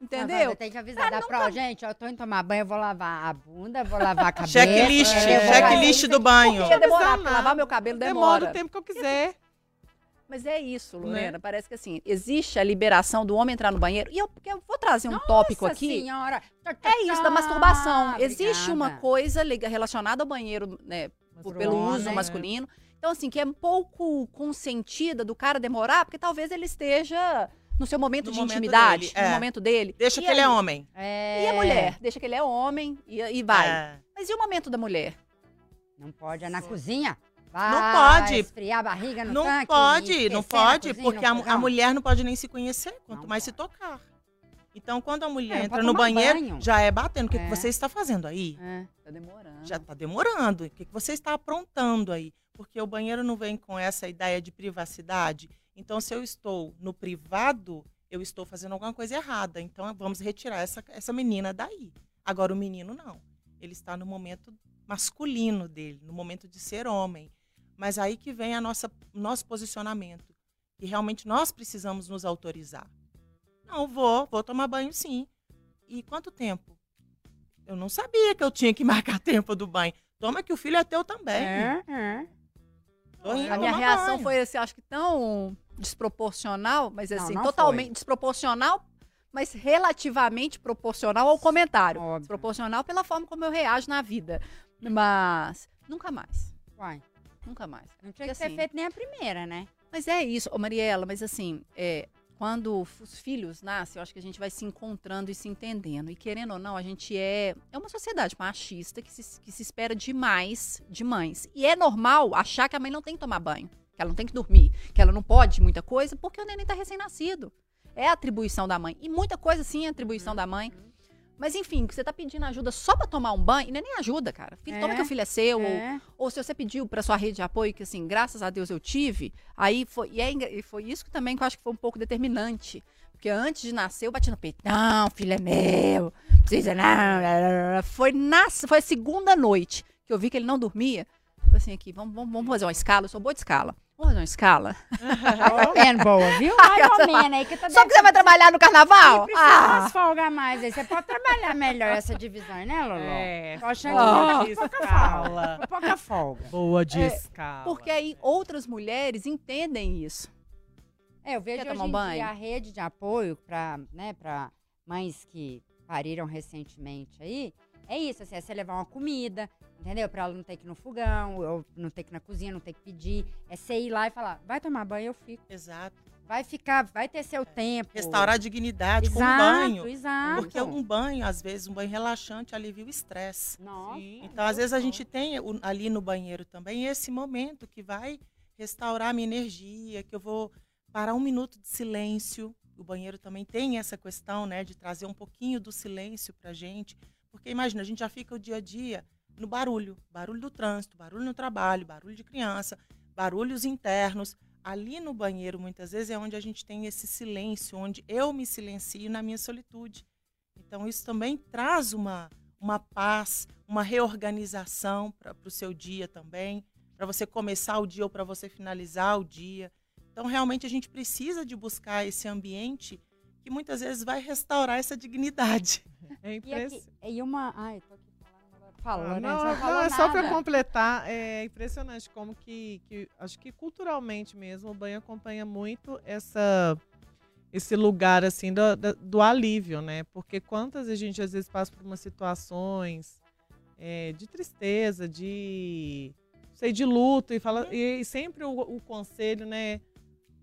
Entendeu? Tem que avisar da prova. Gente, eu tô indo tomar banho, eu vou lavar a bunda, vou lavar a cabeça. Checklist, eu vou checklist do banho. Porque demorar, nada. lavar meu cabelo Demora demora. o tempo que eu quiser. Mas é isso, Lorena. Né? Parece que assim, existe a liberação do homem entrar no banheiro. E eu, porque eu vou trazer um Nossa tópico aqui. Senhora. É isso, da masturbação. Ah, Existe uma obrigada. coisa relacionada ao banheiro, né? Por- pelo uso né? masculino. Então, assim, que é um pouco consentida do cara demorar, porque talvez ele esteja no seu momento No de momento intimidade, dele, no é. momento dele. Deixa E que ele é homem. É... E a mulher? Deixa que ele é homem e, e vai. É. Mas e o momento da mulher? Não pode, é na cozinha. Vai Não pode. esfriar a barriga no Não tanque. pode, não pode, porque no a, a mulher não pode nem se conhecer, quanto Não mais se pode. tocar. Então, quando a mulher É, entra no banheiro, banho. já é batendo. O que, que É. você está fazendo aí? É. Tá demorando. Já está demorando. O que, que você está aprontando aí? Porque o banheiro não vem com essa ideia de privacidade. Então, se eu estou no privado, eu estou fazendo alguma coisa errada. Então, vamos retirar essa, essa menina daí. Agora, o menino não. Ele está no momento masculino dele, no momento de ser homem. Mas aí que vem a nossa nosso posicionamento. Que realmente nós precisamos nos autorizar. Não, vou, vou tomar banho sim. E quanto tempo? Eu não sabia que eu tinha que marcar tempo do banho. Toma que o filho é teu também. É, é. Tô indo A minha reação banho. foi, assim, acho que tão desproporcional, mas Não, assim, não totalmente desproporcional, mas relativamente proporcional ao comentário. Óbvio. Desproporcional pela forma como eu reajo na vida. Mas nunca mais. Uai, Nunca mais. não tinha Porque, que ter assim, feito nem a primeira, né? Mas é isso, ô Mariela, mas assim, é, quando os filhos nascem, eu acho que a gente vai se encontrando e se entendendo. E querendo ou não, a gente é. É uma sociedade machista que se, que se espera demais de mães. E é normal achar que a mãe não tem que tomar banho, que ela não tem que dormir, que ela não pode muita coisa, porque o neném tá recém-nascido. É atribuição da mãe. E muita coisa, sim, é atribuição da mãe. Mas enfim, que você tá pedindo ajuda só pra tomar um banho, e não é nem ajuda, cara. Filho, toma É. que o filho é seu, ou É. ou se você pediu para sua rede de apoio, que assim, graças a Deus eu tive, aí foi, e, é e foi isso que também que eu acho que foi um pouco determinante. Porque antes de nascer, eu bati no peito. Não, filho é meu. Precisa não. Foi, na, foi a segunda noite que eu vi que ele não dormia. Falei assim, aqui, vamos, vamos, vamos fazer uma escala. Eu sou boa de escala. Vamos fazer uma escala? Mais ou menos boa, viu? Mais ou menos aí que tá Só que você vai trabalhar no carnaval? Ah, umas folgas a mais aí. Você pode trabalhar melhor essa divisão, né, Lolo? É. Tô achando que pouca folga. Pouca folga. Boa de É, escala. porque aí outras mulheres entendem isso. É, eu vejo Quer hoje em banho? dia a rede de apoio para né, pra mães que pariram recentemente aí. É isso, assim, é você levar uma comida, entendeu? Pra ela não ter que ir no fogão, ou não ter que ir na cozinha, não ter que pedir. É você ir lá e falar, vai tomar banho, eu fico. Exato. Vai ficar, vai ter seu tempo. Restaurar a dignidade com um exato, banho. Exato. Porque um banho, às vezes, um banho relaxante alivia o estresse. Nossa. Então, às vezes, a gente tem ali no banheiro também esse momento que vai restaurar a minha energia, que eu vou parar um minuto de silêncio. O banheiro também tem essa questão, né, de trazer um pouquinho do silêncio pra gente. Porque imagina, a gente já fica o dia a dia no barulho, barulho do trânsito, barulho no trabalho, barulho de criança, barulhos internos. Ali no banheiro, muitas vezes, é onde a gente tem esse silêncio, onde eu me silencio na minha solitude. Então, isso também traz uma, uma paz, uma reorganização para o seu dia também, para você começar o dia ou para você finalizar o dia. Então, realmente, a gente precisa de buscar esse ambiente muitas vezes vai restaurar essa dignidade. É E, impress- aqui, e uma. Ai, tô aqui falando. Falou, Ah, né? não, não não, é só para completar, é impressionante como que, que- acho que culturalmente mesmo o banho acompanha muito essa esse lugar assim do, do alívio, né? Porque quantas a gente às vezes passa por umas situações é, de tristeza, de sei de luto e fala e, sempre o, o, conselho, né?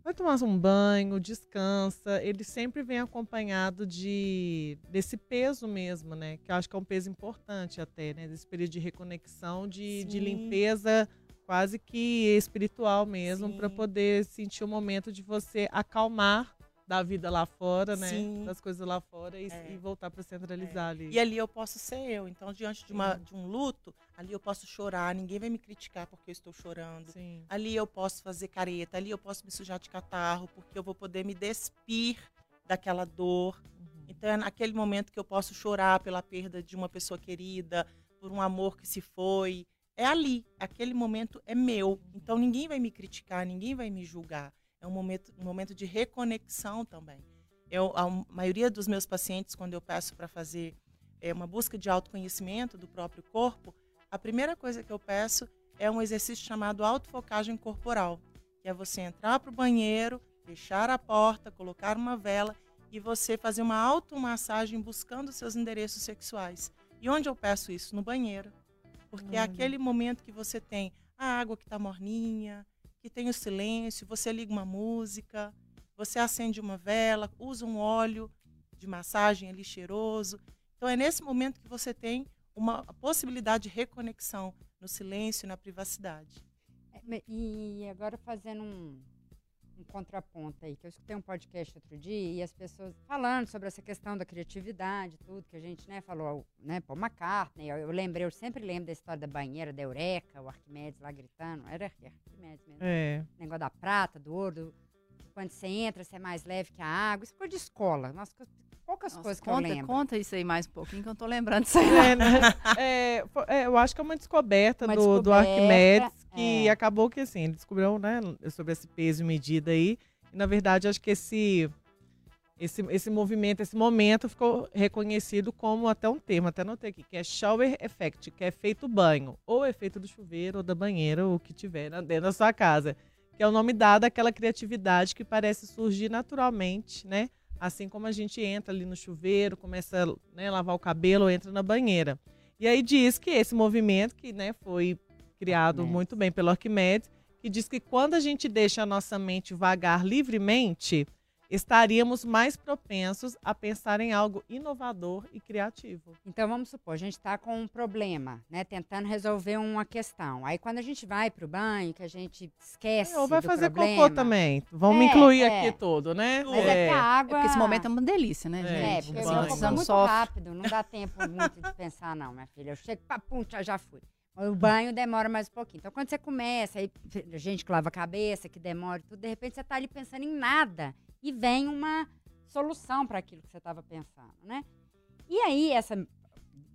Vai tomar um banho, descansa. Ele sempre vem acompanhado de desse peso mesmo, né? Que eu acho que é um peso importante até, né? Desse período de reconexão, de, de limpeza quase que espiritual mesmo, para poder sentir o momento de você acalmar da vida lá fora, né? Sim. Das coisas lá fora e, é. e voltar para centralizar é. ali. E ali eu posso ser eu. Então, diante de, uma, de um luto, ali eu posso chorar, ninguém vai me criticar porque eu estou chorando. Sim. Ali eu posso fazer careta, ali eu posso me sujar de catarro, porque eu vou poder me despir daquela dor. Uhum. Então, é naquele momento que eu posso chorar pela perda de uma pessoa querida, por um amor que se foi. É ali, aquele momento é meu. Uhum. Então ninguém vai me criticar, ninguém vai me julgar é um momento, um momento de reconexão também. Eu, a maioria dos meus pacientes, quando eu peço para fazer é, uma busca de autoconhecimento do próprio corpo, a primeira coisa que eu peço é um exercício chamado autofocagem corporal, que é você entrar para o banheiro, fechar a porta, colocar uma vela e você fazer uma automassagem buscando seus endereços sexuais. E onde eu peço isso? No banheiro. Porque hum. é aquele momento que você tem a água que está morninha, que tem o silêncio, você liga uma música, você acende uma vela, usa um óleo de massagem ali cheiroso. Então é nesse momento que você tem uma possibilidade de reconexão no silêncio na privacidade. É, e agora fazendo um, um contraponto aí, que eu escutei um podcast outro dia e as pessoas falando sobre essa questão da criatividade, tudo que a gente, né, falou, né, Paul McCartney, eu, eu lembrei, eu sempre lembro da história da banheira, da Eureka, o Arquimedes lá gritando, era Arquimedes mesmo, é. negócio da prata, do ouro, do, quando você entra, você é mais leve que a água, isso foi de escola, umas poucas Nossa, coisas que conta, eu lembro. Conta isso aí mais um pouquinho, que eu tô lembrando disso aí. É, né? é, é, eu acho que é uma descoberta, uma do, descoberta do Arquimedes, que é. acabou que, assim, ele descobriu, né, sobre esse peso e medida aí. E, na verdade, acho que esse, esse, esse movimento, esse momento ficou reconhecido como até um termo, até notei aqui, que é shower effect, que é efeito banho, ou efeito do chuveiro, ou da banheira, ou o que tiver dentro da sua casa. Que é o nome dado àquela criatividade que parece surgir naturalmente, né? Assim como a gente entra ali no chuveiro, começa a né, lavar o cabelo, ou entra na banheira. E aí diz que esse movimento, que né, foi criado Arquimedes. muito bem pelo Arquimedes, que diz que quando a gente deixa a nossa mente vagar livremente, estaríamos mais propensos a pensar em algo inovador e criativo. Então vamos supor, a gente está com um problema, né, tentando resolver uma questão. Aí quando a gente vai para o banho, que a gente esquece é, Ou vai do fazer problema, cocô também. Vamos é, incluir é. aqui todo, né? Mas é, é que a água... É porque esse momento é uma delícia, né, gente? É, porque o cocô é muito rápido, não dá tempo muito de pensar não, minha filha. Eu chego, papum, já fui. O banho demora mais um pouquinho. Então, quando você começa, aí, gente que lava a cabeça, que demora tudo, de repente você está ali pensando em nada e vem uma solução para aquilo que você estava pensando, né? E aí, essa,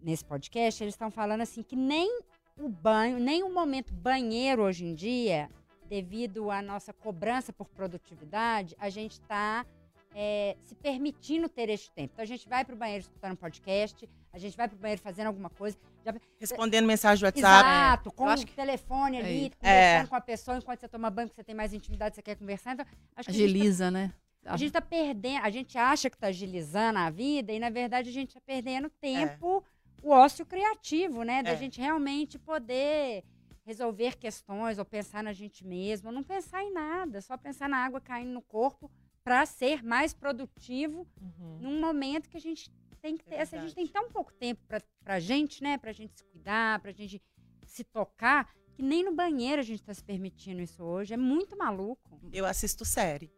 nesse podcast, eles estão falando assim que nem o banho, nem o momento banheiro hoje em dia, devido à nossa cobrança por produtividade, a gente está é, se permitindo ter este tempo. Então a gente vai para o banheiro escutando um podcast, a gente vai para o banheiro fazendo alguma coisa. Já... Respondendo mensagem do WhatsApp. Exato, com o que... telefone é ali, é. conversando é. com a pessoa, enquanto você toma banho, que você tem mais intimidade, você quer conversar. Então, Agiliza, a tá... né? A gente está perdendo, a gente acha que está agilizando a vida e, na verdade, a gente está perdendo tempo, é. o ócio criativo, né? Da é. gente realmente poder resolver questões ou pensar na gente mesmo, não pensar em nada, só pensar na água caindo no corpo para ser mais produtivo uhum. num momento que a gente tem que ter. É a gente tem tão pouco tempo para a gente, né? Para a gente se cuidar, para a gente se tocar, que nem no banheiro a gente está se permitindo isso hoje. É muito maluco. Eu assisto série.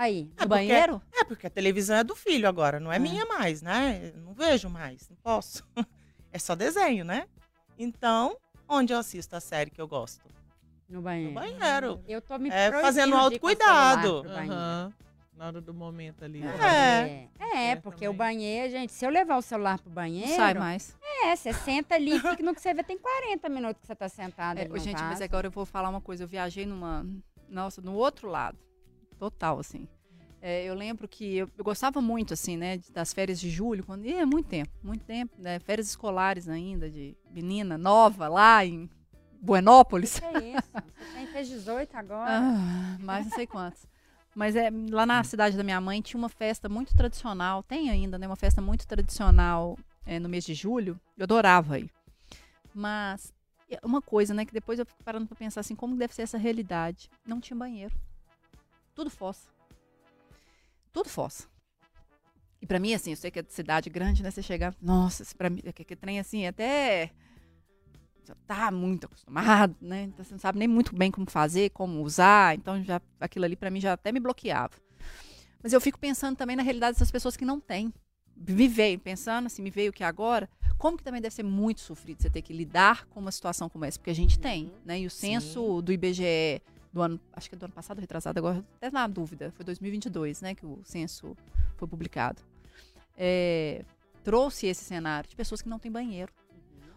Aí, no é banheiro? É, porque a televisão é do filho agora, não é, é. minha mais, né? Eu não vejo mais, não posso. é só desenho, né? Então, onde eu assisto a série que eu gosto? No banheiro. No banheiro. Eu tô me é, fazendo autocuidado. Uhum na hora do momento ali. É. É, é porque também. o banheiro, gente, se eu levar o celular pro banheiro. Não sai mais. É, você senta ali, fica no que você vê, tem 40 minutos que você tá sentado. É, gente, caso. mas agora eu vou falar uma coisa. Eu viajei numa. Nossa, no outro lado. Total, assim. É, eu lembro que eu, eu, gostava muito, assim, né, das férias de julho, quando ia muito tempo, muito tempo, né, férias escolares ainda, de menina nova lá em Buenópolis. Que é isso? Você tem, fez 18 agora? Ah, mais não sei quantos. Mas é, lá na cidade da minha mãe tinha uma festa muito tradicional, tem ainda, né? Uma festa muito tradicional é, no mês de julho. Eu adorava ir. Mas uma coisa, né, que depois eu fico parando pra pensar assim, como deve ser essa realidade? Não tinha banheiro. Tudo fossa. Tudo fossa. E pra mim, assim, eu sei que é de cidade grande, né? Você chegar, nossa, pra mim, que, que trem assim, até já tá muito acostumado, né? Então você não sabe nem muito bem como fazer, como usar, então já aquilo ali pra mim já até me bloqueava. Mas eu fico pensando também na realidade dessas pessoas que não têm. Me veio, pensando assim, me veio que agora, como que também deve ser muito sofrido você ter que lidar com uma situação como essa, porque a gente tem, né? E o censo do IBGE do ano, acho que é do ano passado, retrasado, agora até na dúvida, foi 2022, né, que o censo foi publicado. É, trouxe esse cenário de pessoas que não têm banheiro.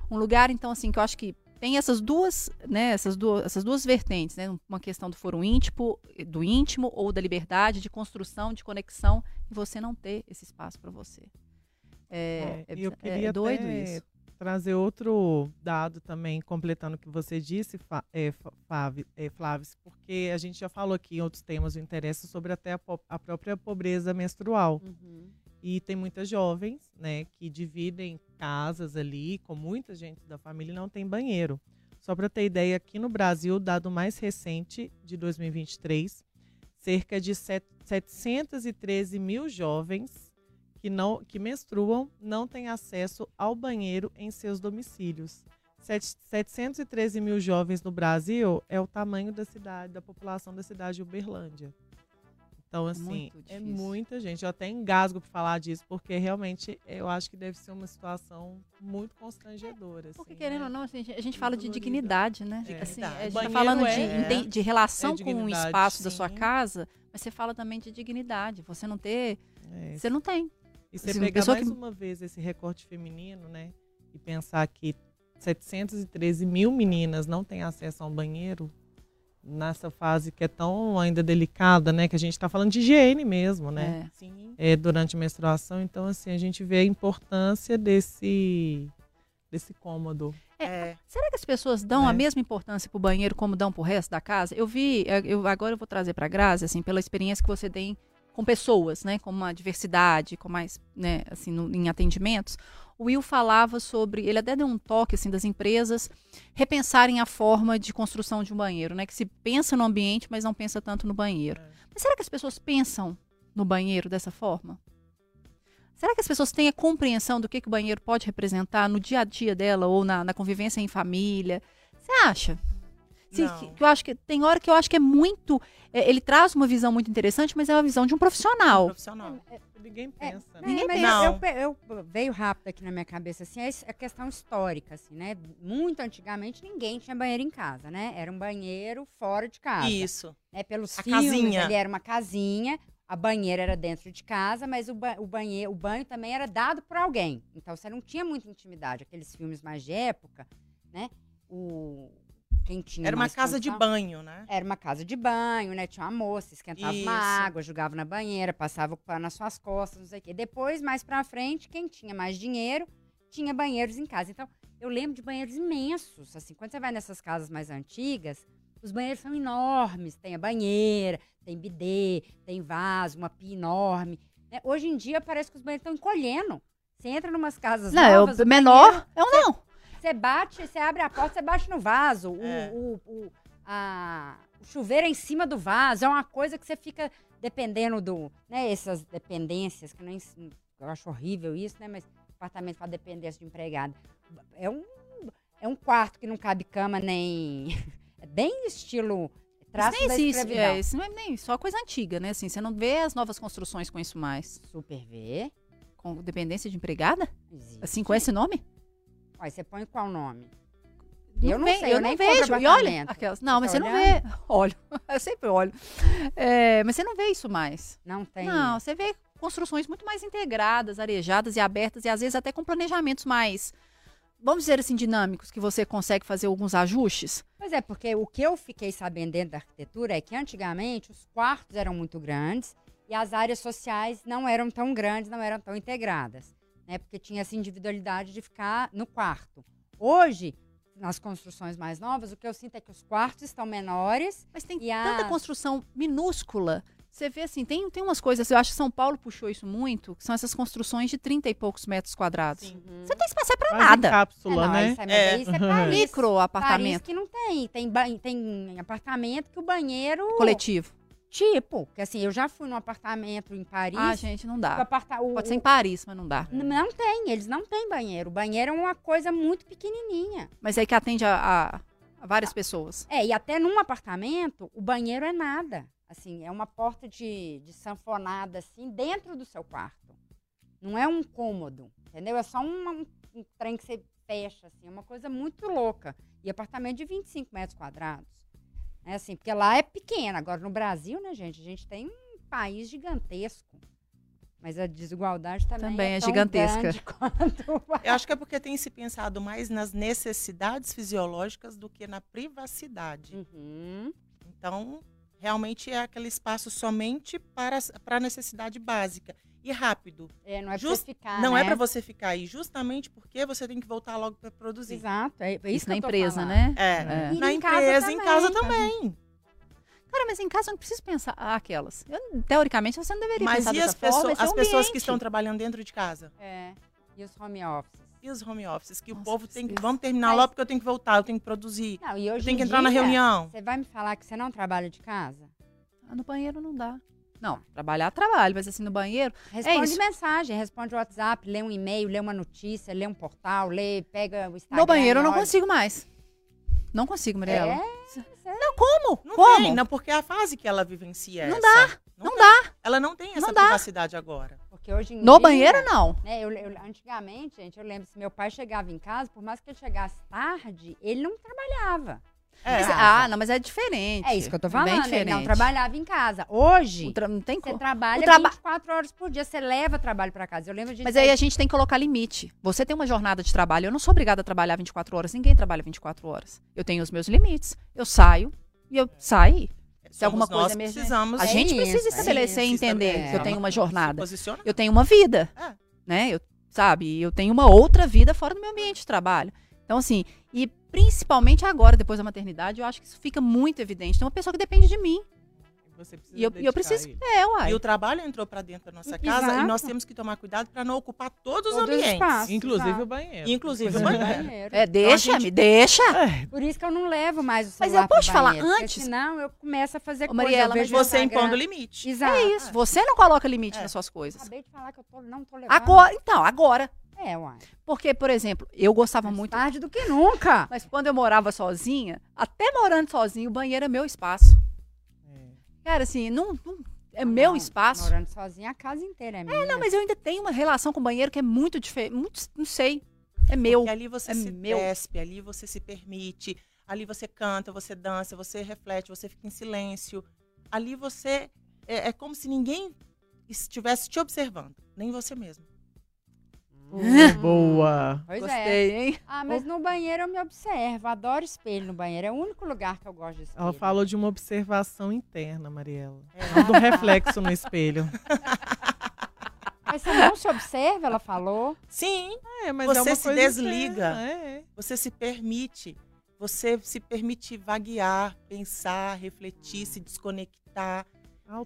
Um lugar, então, assim, que eu acho que tem essas duas, né, essas duas, essas duas vertentes, né, uma questão do foro íntimo, do íntimo ou da liberdade de construção, de conexão, e você não ter esse espaço para você. É, É, eu é doido isso. Trazer outro dado também, completando o que você disse, é, é, Flávio, porque a gente já falou aqui em outros temas do interesse sobre até a, a própria pobreza menstrual. Uhum. E tem muitas jovens, né, que dividem casas ali com muita gente da família e não tem banheiro. Só para ter ideia, aqui no Brasil, o dado mais recente de 2023, cerca de set- 713 mil jovens que, não, que menstruam não têm acesso ao banheiro em seus domicílios. Sete- 713 mil jovens no Brasil é o tamanho da cidade, da população da cidade de Uberlândia. Então, assim, Muito é muita gente. Eu até engasgo para falar disso, porque realmente eu acho que deve ser uma situação muito constrangedora. Porque assim, querendo né? ou não, assim, a gente- a gente fala de dignidade, né? É. Assim, a gente tá Banheiro falando de, é- enten- de relação é com o espaço da sua sim. casa, mas você fala também de dignidade. Você não ter, É, você não tem. E você Assim, uma pegar mais que- uma vez esse recorte feminino, né? E pensar que 713 mil meninas não têm acesso a um banheiro nessa fase que é tão ainda delicada, né? Que a gente está falando de higiene mesmo, né? É. Sim. É, durante a menstruação. Então, assim, a gente vê a importância desse, desse cômodo. É. Será que as pessoas dão a Né? mesma importância pro banheiro como dão pro resto da casa? Eu vi, eh, eu, agora eu vou trazer pra Grazi, assim, pela experiência que você tem com pessoas, né, com uma diversidade, com mais, né, assim, no- em atendimentos. O Will falava sobre, ele até deu um toque, assim, das empresas repensarem a forma de construção de um banheiro, né, que se pensa no ambiente, mas não pensa tanto no banheiro. É. Mas será que as pessoas pensam no banheiro dessa forma? Será que as pessoas têm a compreensão do que, que o banheiro pode representar no dia a dia dela ou na, na convivência em família? Você acha? Sim, Não. que, eu acho que tem hora que eu acho que é muito. é, ele traz uma visão muito interessante, mas é uma visão de um profissional. Profissional. Ninguém pensa, né? Ninguém pensa. eu, eu- eu- veio rápido aqui na minha cabeça, assim, é a questão histórica, assim, né? Muito antigamente ninguém tinha banheiro em casa, né? Era um banheiro fora de casa. Isso. né? Pelos A filmes, casinha. ali era uma casinha, a banheira era dentro de casa, mas o, ba o, banheiro, o banho também era dado por alguém. Então você não tinha muita intimidade. Aqueles filmes mais de época, né? O, Era uma casa de banho, né? Era uma casa de banho, né? Tinha uma moça, esquentava uma Isso. água, jogava na banheira, passava o pano nas suas costas, não sei o quê. Depois, mais pra frente, quem tinha mais dinheiro, tinha banheiros em casa. Então, eu lembro de banheiros imensos. Assim, quando você vai nessas casas mais antigas, os banheiros são enormes. Tem a banheira, tem bidê, tem vaso, uma pia enorme. né? Hoje em dia, parece que os banheiros estão encolhendo. Você entra em umas casas Não, é novas, o o menor. É ou não? Você bate, você abre a porta, você bate no vaso. O- É. O, o, a- o chuveiro é em cima do vaso. É uma coisa que você fica dependendo do. Né, essas dependências, que nem. Eu acho horrível isso, né? Mas apartamento com a dependência de empregado. É um, é um quarto que não cabe cama nem. É bem estilo. Traço Isso nem existe. É, isso não é nem só coisa antiga, né? Assim, você não vê as novas construções com isso mais. Super V. Com dependência de empregada? Existe. Assim, com esse nome? Aí você põe qual nome? Eu não sei, eu eu não nem vejo. E olha, aquelas, não, mas tá você não vê. Olho, eu sempre olho. É, mas você não vê isso mais. Não tem. Não, você vê construções muito mais integradas, arejadas e abertas, e às vezes até com planejamentos mais, vamos dizer assim, dinâmicos, que você consegue fazer alguns ajustes. Pois é, porque o que eu fiquei sabendo dentro da arquitetura é que antigamente os quartos eram muito grandes e as áreas sociais não eram tão grandes, não eram tão integradas, né? Porque tinha essa individualidade de ficar no quarto. Hoje, nas construções mais novas, o que eu sinto é que os quartos estão menores Mas tem E tanta as- construção minúscula Você vê assim, tem, tem umas coisas, eu acho que São Paulo puxou isso muito, que são essas construções de 30 e poucos metros quadrados. Sim. Você não tem espaço é pra em nada. É, cápsula, não, né? Isso é, É. isso é Paris. Micro Paris apartamento que não tem. Tem, tem apartamento que o banheiro. coletivo. Tipo, que assim, eu já fui num apartamento em Paris. Ah, gente, não dá. aparta- o- Pode ser em Paris, mas não dá. N- Não tem, eles não têm banheiro. O banheiro é uma coisa muito pequenininha. Mas aí que atende a, a- várias pessoas. É, e até num apartamento, o banheiro é nada. Assim, é uma porta de, de sanfonada, assim, dentro do seu quarto. Não é um cômodo, entendeu? É só uma- um, um trem que você fecha, assim, é uma coisa muito louca. E apartamento de 25 metros quadrados. É assim, porque lá é pequeno. Agora, no Brasil, né, gente, a gente tem um país gigantesco. Mas a desigualdade também, Também é tão gigantesca. quanto Eu acho que é porque tem se pensado mais nas necessidades fisiológicas do que na privacidade. Uhum. Então, realmente é aquele espaço somente para, para a necessidade básica. E rápido. É, não é pra Just- você ficar, não né? é para você ficar aí, justamente porque você tem que voltar logo para produzir. Exato, é, é isso, na eu empresa, falando. né? É. É. E Na em casa empresa, em casa também. também. Cara, mas em casa eu não preciso pensar ah, aquelas. Eu, teoricamente, você não deveria Mas pensar e as, pessoas, forma, é as o pessoas que estão trabalhando dentro de casa? É. E os home offices? E os home offices? Que o Nossa, povo tem que. Vamos terminar Mas- logo porque eu tenho que voltar, eu tenho que produzir. Não, e Eu hoje tenho que entrar na dia, reunião. Você vai me falar que você não trabalha de casa? Ah, no banheiro não dá. Não, trabalhar, trabalho, mas assim, no banheiro. Responde isso. mensagem, responde o WhatsApp, lê um e-mail, lê uma notícia, lê um portal, lê, pega o Instagram. no banheiro eu não olha. consigo mais. Não consigo, Mariela. É, Não, como? Não como? tem, não, porque é a fase que ela vivencia é Não essa. Não tem. dá. Ela não tem essa Não dá. privacidade agora. porque hoje em No dia, banheiro, não. Né, eu, eu- antigamente, gente, eu lembro, se meu pai chegava em casa, por mais que ele chegasse tarde, ele não trabalhava. É. Mas- ah, não, mas é diferente. É isso que eu tô Bem falando, diferente. não trabalhava em casa. Hoje, tra- Não tem você como. trabalha o traba- 24 horas por dia, você leva trabalho pra casa. Eu lembro de Mas aí a gente tem que colocar limite. Você tem uma jornada de trabalho. Eu não sou obrigada a trabalhar 24 horas. Ninguém trabalha 24 horas. Eu tenho os meus limites. Eu saio e eu saio. Somos alguma coisa emergente. precisamos. A É gente precisa isso, é estabelecer e entender estabelecer. que eu tenho uma jornada. posiciona. Eu tenho uma vida. É. Né? Eu, sabe? Eu tenho uma outra vida fora do meu ambiente de trabalho. Então, assim, e principalmente agora, depois da maternidade, eu acho que isso fica muito evidente. Tem uma pessoa que depende de mim. Você precisa E eu, eu preciso. ele. É, uai. E o trabalho entrou para dentro da nossa casa Exato. e nós temos que tomar cuidado para não ocupar todos os Todos os ambientes. espaços. Inclusive Exato. o banheiro. Inclusive o é. banheiro. banheiro. É, deixa, gente- me deixa. É, Por isso que eu não levo mais o Mas celular eu posso pro falar banheiro, antes? Senão eu começo a fazer Ô, coisa. Mariela, eu mas Você Instagram. impondo limite. Exato. É isso. Você não coloca limite É. nas suas coisas. Acabei de falar que eu tô, não tô levando. Agora, então, agora. É, uai. Porque, por exemplo, eu gostava Mais muito. tarde do que nunca. Mas quando eu morava sozinha, até morando sozinha, o banheiro é meu espaço. Cara, assim, não, não- é meu Não, espaço. Morando sozinha, a casa inteira é minha. Não, mas eu ainda tenho uma relação com o banheiro que é muito diferente. Muito, não sei. É meu. Porque ali você é se meu. despe, ali você se permite, ali você canta, você dança, você reflete, você fica em silêncio. Ali você. É, é como se ninguém estivesse te observando, nem você mesmo. Uh, boa. Pois é. Gostei, hein? Ah, mas no banheiro eu me observo. Adoro espelho no banheiro. É o único lugar que eu gosto de espelho. Ela falou de uma observação interna, Mariela. É. Não do reflexo no espelho. Mas você não se observa, ela falou. Sim, É, mas Você é uma se coisa desliga. É. você se permite. Você se permite vaguear, pensar, refletir, se desconectar,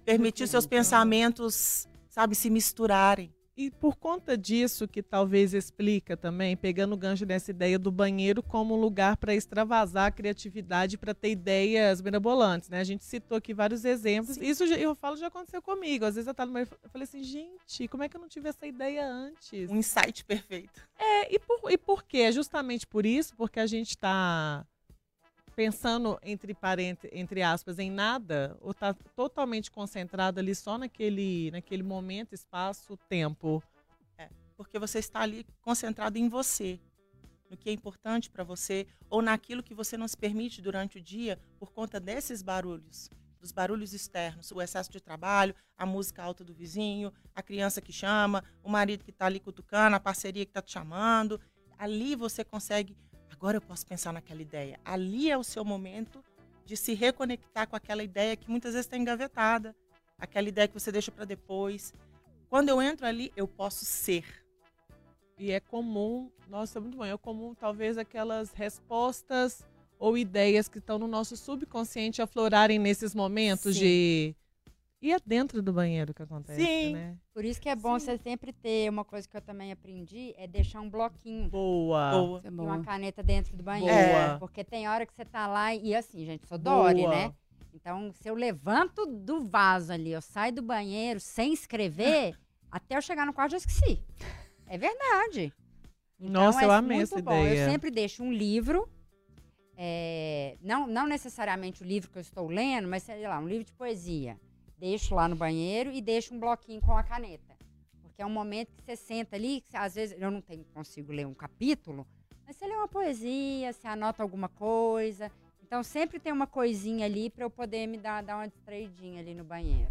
permitir seus Autoconhecimento. pensamentos, sabe, se misturarem. E por conta disso que talvez explica também, pegando o gancho dessa ideia do banheiro como um lugar para extravasar a criatividade, para ter ideias mirabolantes, né? A gente citou aqui vários exemplos. Isso já- eu falo já aconteceu comigo. Às vezes eu tava no banheiro, eu falei assim, gente, como é que eu não tive essa ideia antes? Um insight perfeito. É, e por, e por quê? É justamente por isso, porque a gente está pensando, entre, entre aspas, em nada, ou está totalmente concentrado ali só naquele, naquele momento, espaço, tempo. porque você está ali concentrado em você, no que é importante para você, ou naquilo que você não se permite durante o dia por conta desses barulhos, dos barulhos externos, o excesso de trabalho, a música alta do vizinho, a criança que chama, o marido que está ali cutucando, a parceria que está te chamando. Ali você consegue, agora eu posso pensar naquela ideia. Ali é o seu momento de se reconectar com aquela ideia que muitas vezes está engavetada, aquela ideia que você deixa para depois. Quando eu entro ali, eu posso ser. E é comum, nossa, muito bom, é comum talvez aquelas respostas ou ideias que estão no nosso subconsciente aflorarem nesses momentos Sim. de E é dentro do banheiro que acontece, Sim. né? Por isso que é bom você sempre ter uma coisa que eu também aprendi, é deixar um bloquinho Boa. Boa. É e uma caneta dentro do banheiro. Boa. Porque tem hora que você tá lá e assim, gente, sou Dori, Boa. né? Então, se eu levanto do vaso ali, eu saio do banheiro sem escrever, até eu chegar no quarto eu esqueci. É verdade. Então, Nossa, é eu amei muito essa bom. ideia. Eu sempre deixo um livro, é, não, não necessariamente o livro que eu estou lendo, mas sei lá, um livro de poesia. Deixo lá no banheiro e deixo um bloquinho com a caneta. Porque é um momento que você senta ali, que às vezes eu não tenho, consigo ler um capítulo, mas você lê uma poesia, você anota alguma coisa. Então sempre tem uma coisinha ali para eu poder me dar, dar uma distraidinha ali no banheiro.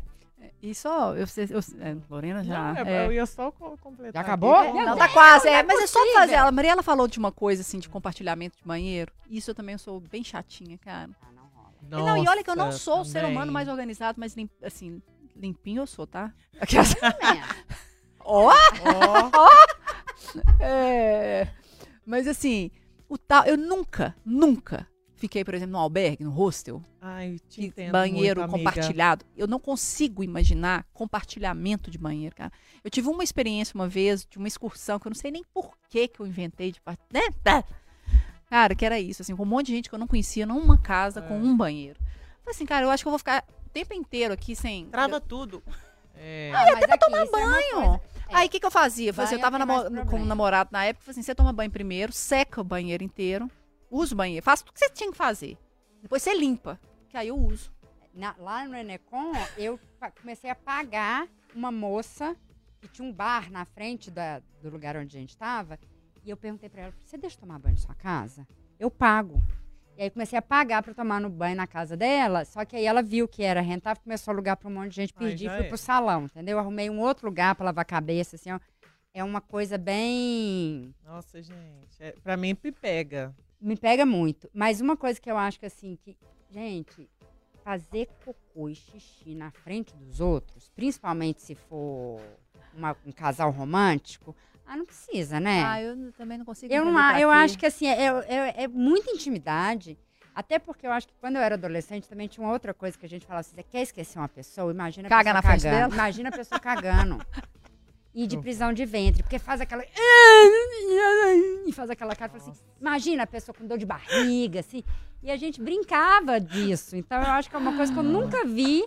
E só, eu, sei- eu, é, Lorena já. Não, é. eu ia só co- completar. Já acabou? É, Meu Não, tá quase, é, é mas é só fazer. A Mariela falou de uma coisa assim, de compartilhamento de banheiro. Isso eu também sou bem chatinha, cara. Ah, não. E olha que eu não Nossa, sou o ser também. humano mais organizado, mas lim, assim, limpinho eu sou, tá? Também. Ó! Ó, É, mas assim, o tal, eu nunca, nunca fiquei, por exemplo, no albergue, no hostel, Ai, te entendo banheiro muito, amiga. compartilhado. Eu não consigo imaginar compartilhamento de banheiro, cara. Eu tive uma experiência uma vez de uma excursão que eu não sei nem por que que eu inventei de part- né? Cara, que era isso, assim, com um monte de gente que eu não conhecia numa casa com É. um banheiro. Falei assim, cara, eu acho que eu vou ficar o tempo inteiro aqui sem. Trava tudo. É. Ah, mas aqui, tomar é banho. É. Aí o que, que eu fazia? Eu, fazia, eu tava namo- com um namorado na época, eu falei assim: você toma banho primeiro, seca o banheiro inteiro, usa o banheiro, faz tudo que você tinha que fazer. Depois você limpa, que aí eu uso. Na- lá no Enecom, eu comecei a pagar uma moça que tinha um bar na frente da- do lugar onde a gente estava. E eu perguntei pra ela: você deixa eu tomar banho na sua casa? Eu pago. E aí comecei a pagar pra tomar no banho na casa dela. Só que aí ela viu que era rentável, começou a alugar pra um monte de gente, perdi, já fui é. pro salão, entendeu? Arrumei um outro lugar pra lavar a cabeça, assim, ó. É uma coisa bem Nossa, gente. É, pra mim, me pega. me pega muito. Mas uma coisa que eu acho que assim, que, gente, fazer cocô e xixi na frente dos outros, principalmente se for uma- um casal romântico, ah, não precisa, né? Ah, eu também não consigo. eu não, eu acho que assim, é, é, é muita intimidade. Até porque eu acho que quando eu era adolescente também tinha uma outra coisa que a gente falava assim: você quer esquecer uma pessoa? Imagina a Caga pessoa na frente cagando. dela. Imagina a pessoa cagando. E de prisão de ventre, porque faz aquela. E faz aquela cara, fala assim, imagina a pessoa com dor de barriga, assim. E a gente brincava disso. Então eu acho que é uma coisa que eu nunca vi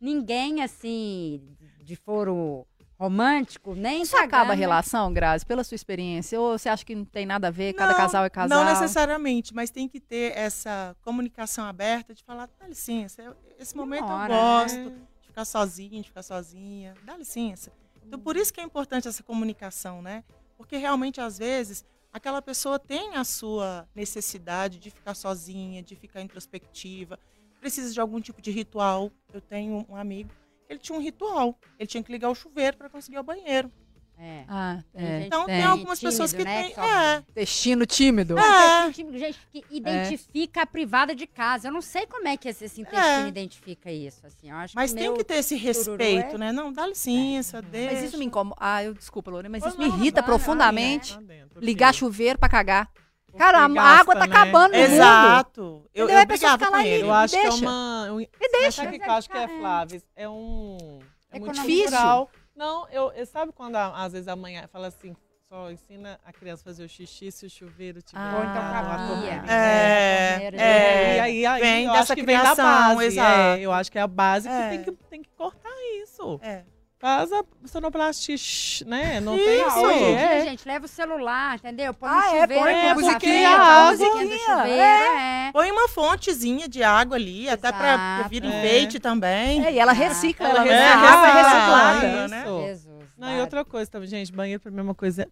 ninguém assim, de foro romântico, nem Isso acaba a relação, Grazi, pela sua experiência? Ou você acha que não tem nada a ver? Cada Não, casal é casal? Não necessariamente, mas tem que ter essa comunicação aberta de falar, dá licença, eu- esse momento hora, eu né? gosto de ficar sozinho, de ficar sozinha, dá licença. Então, por isso que é importante essa comunicação, né? Porque realmente, às vezes, aquela pessoa tem a sua necessidade de ficar sozinha, de ficar introspectiva, precisa de algum tipo de ritual. Eu tenho um amigo, ele tinha um ritual, ele tinha que ligar o chuveiro para conseguir ir ao banheiro. É. Ah, Tem é. Então, tem, tem. algumas pessoas que Tímido, né, têm. É, Destino tímido. É. Tipo de gente que identifica a privada de casa. Eu não sei como é que esse intestino É. identifica isso. Assim, eu acho Mas que tem meu- que ter esse tururu respeito, é- né? Não, dá licença, deixa. Mas isso me incomoda. Ah, eu desculpa, Lorena, mas Ô, isso me não, irrita vai, profundamente. Tá dentro, Ligar chuveiro pra cagar. Cara, a gasta, água tá né? acabando no mundo. Exato. Eu, Entendeu? eu A pessoa brigava com ele. Eu acho que é deixa. uma. Um, Me deixa. Sabe que eu é acho que é, ficar- é. Flávio? É um. É muito Economia. cultural. Não, eu, eu- sabe quando a- às vezes a mãe fala assim, só ensina a criança a fazer o xixi se o chuveiro tiver. Ah, Ou então ligado, a. É, de é. E aí, aí vem eu dessa acho que vem da criação, base. exato. É, eu acho que é a base É. que, tem que tem que cortar isso. É. Faz a sonoplastia, shh, né? Não Isso. tem isso. hoje em dia, É. gente, leva o celular, entendeu? Põe Ah, é, chuveiro, põe aqui a na musiquinha, frente, a a musiquinha do chuveiro, é. Põe uma fontezinha de água ali, até pra Exato. vir É. enfeite também. É, e ela recicla, ela ela, recicla, água é reciclada. né? Jesus. Não, e vai. outra coisa também, gente, banheiro pra mim é uma coisa.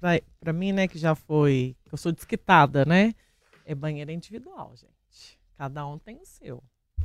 Pra, pra mim, né, que já foi. que eu sou desquitada, né? É banheiro individual, gente. Cada um tem o seu.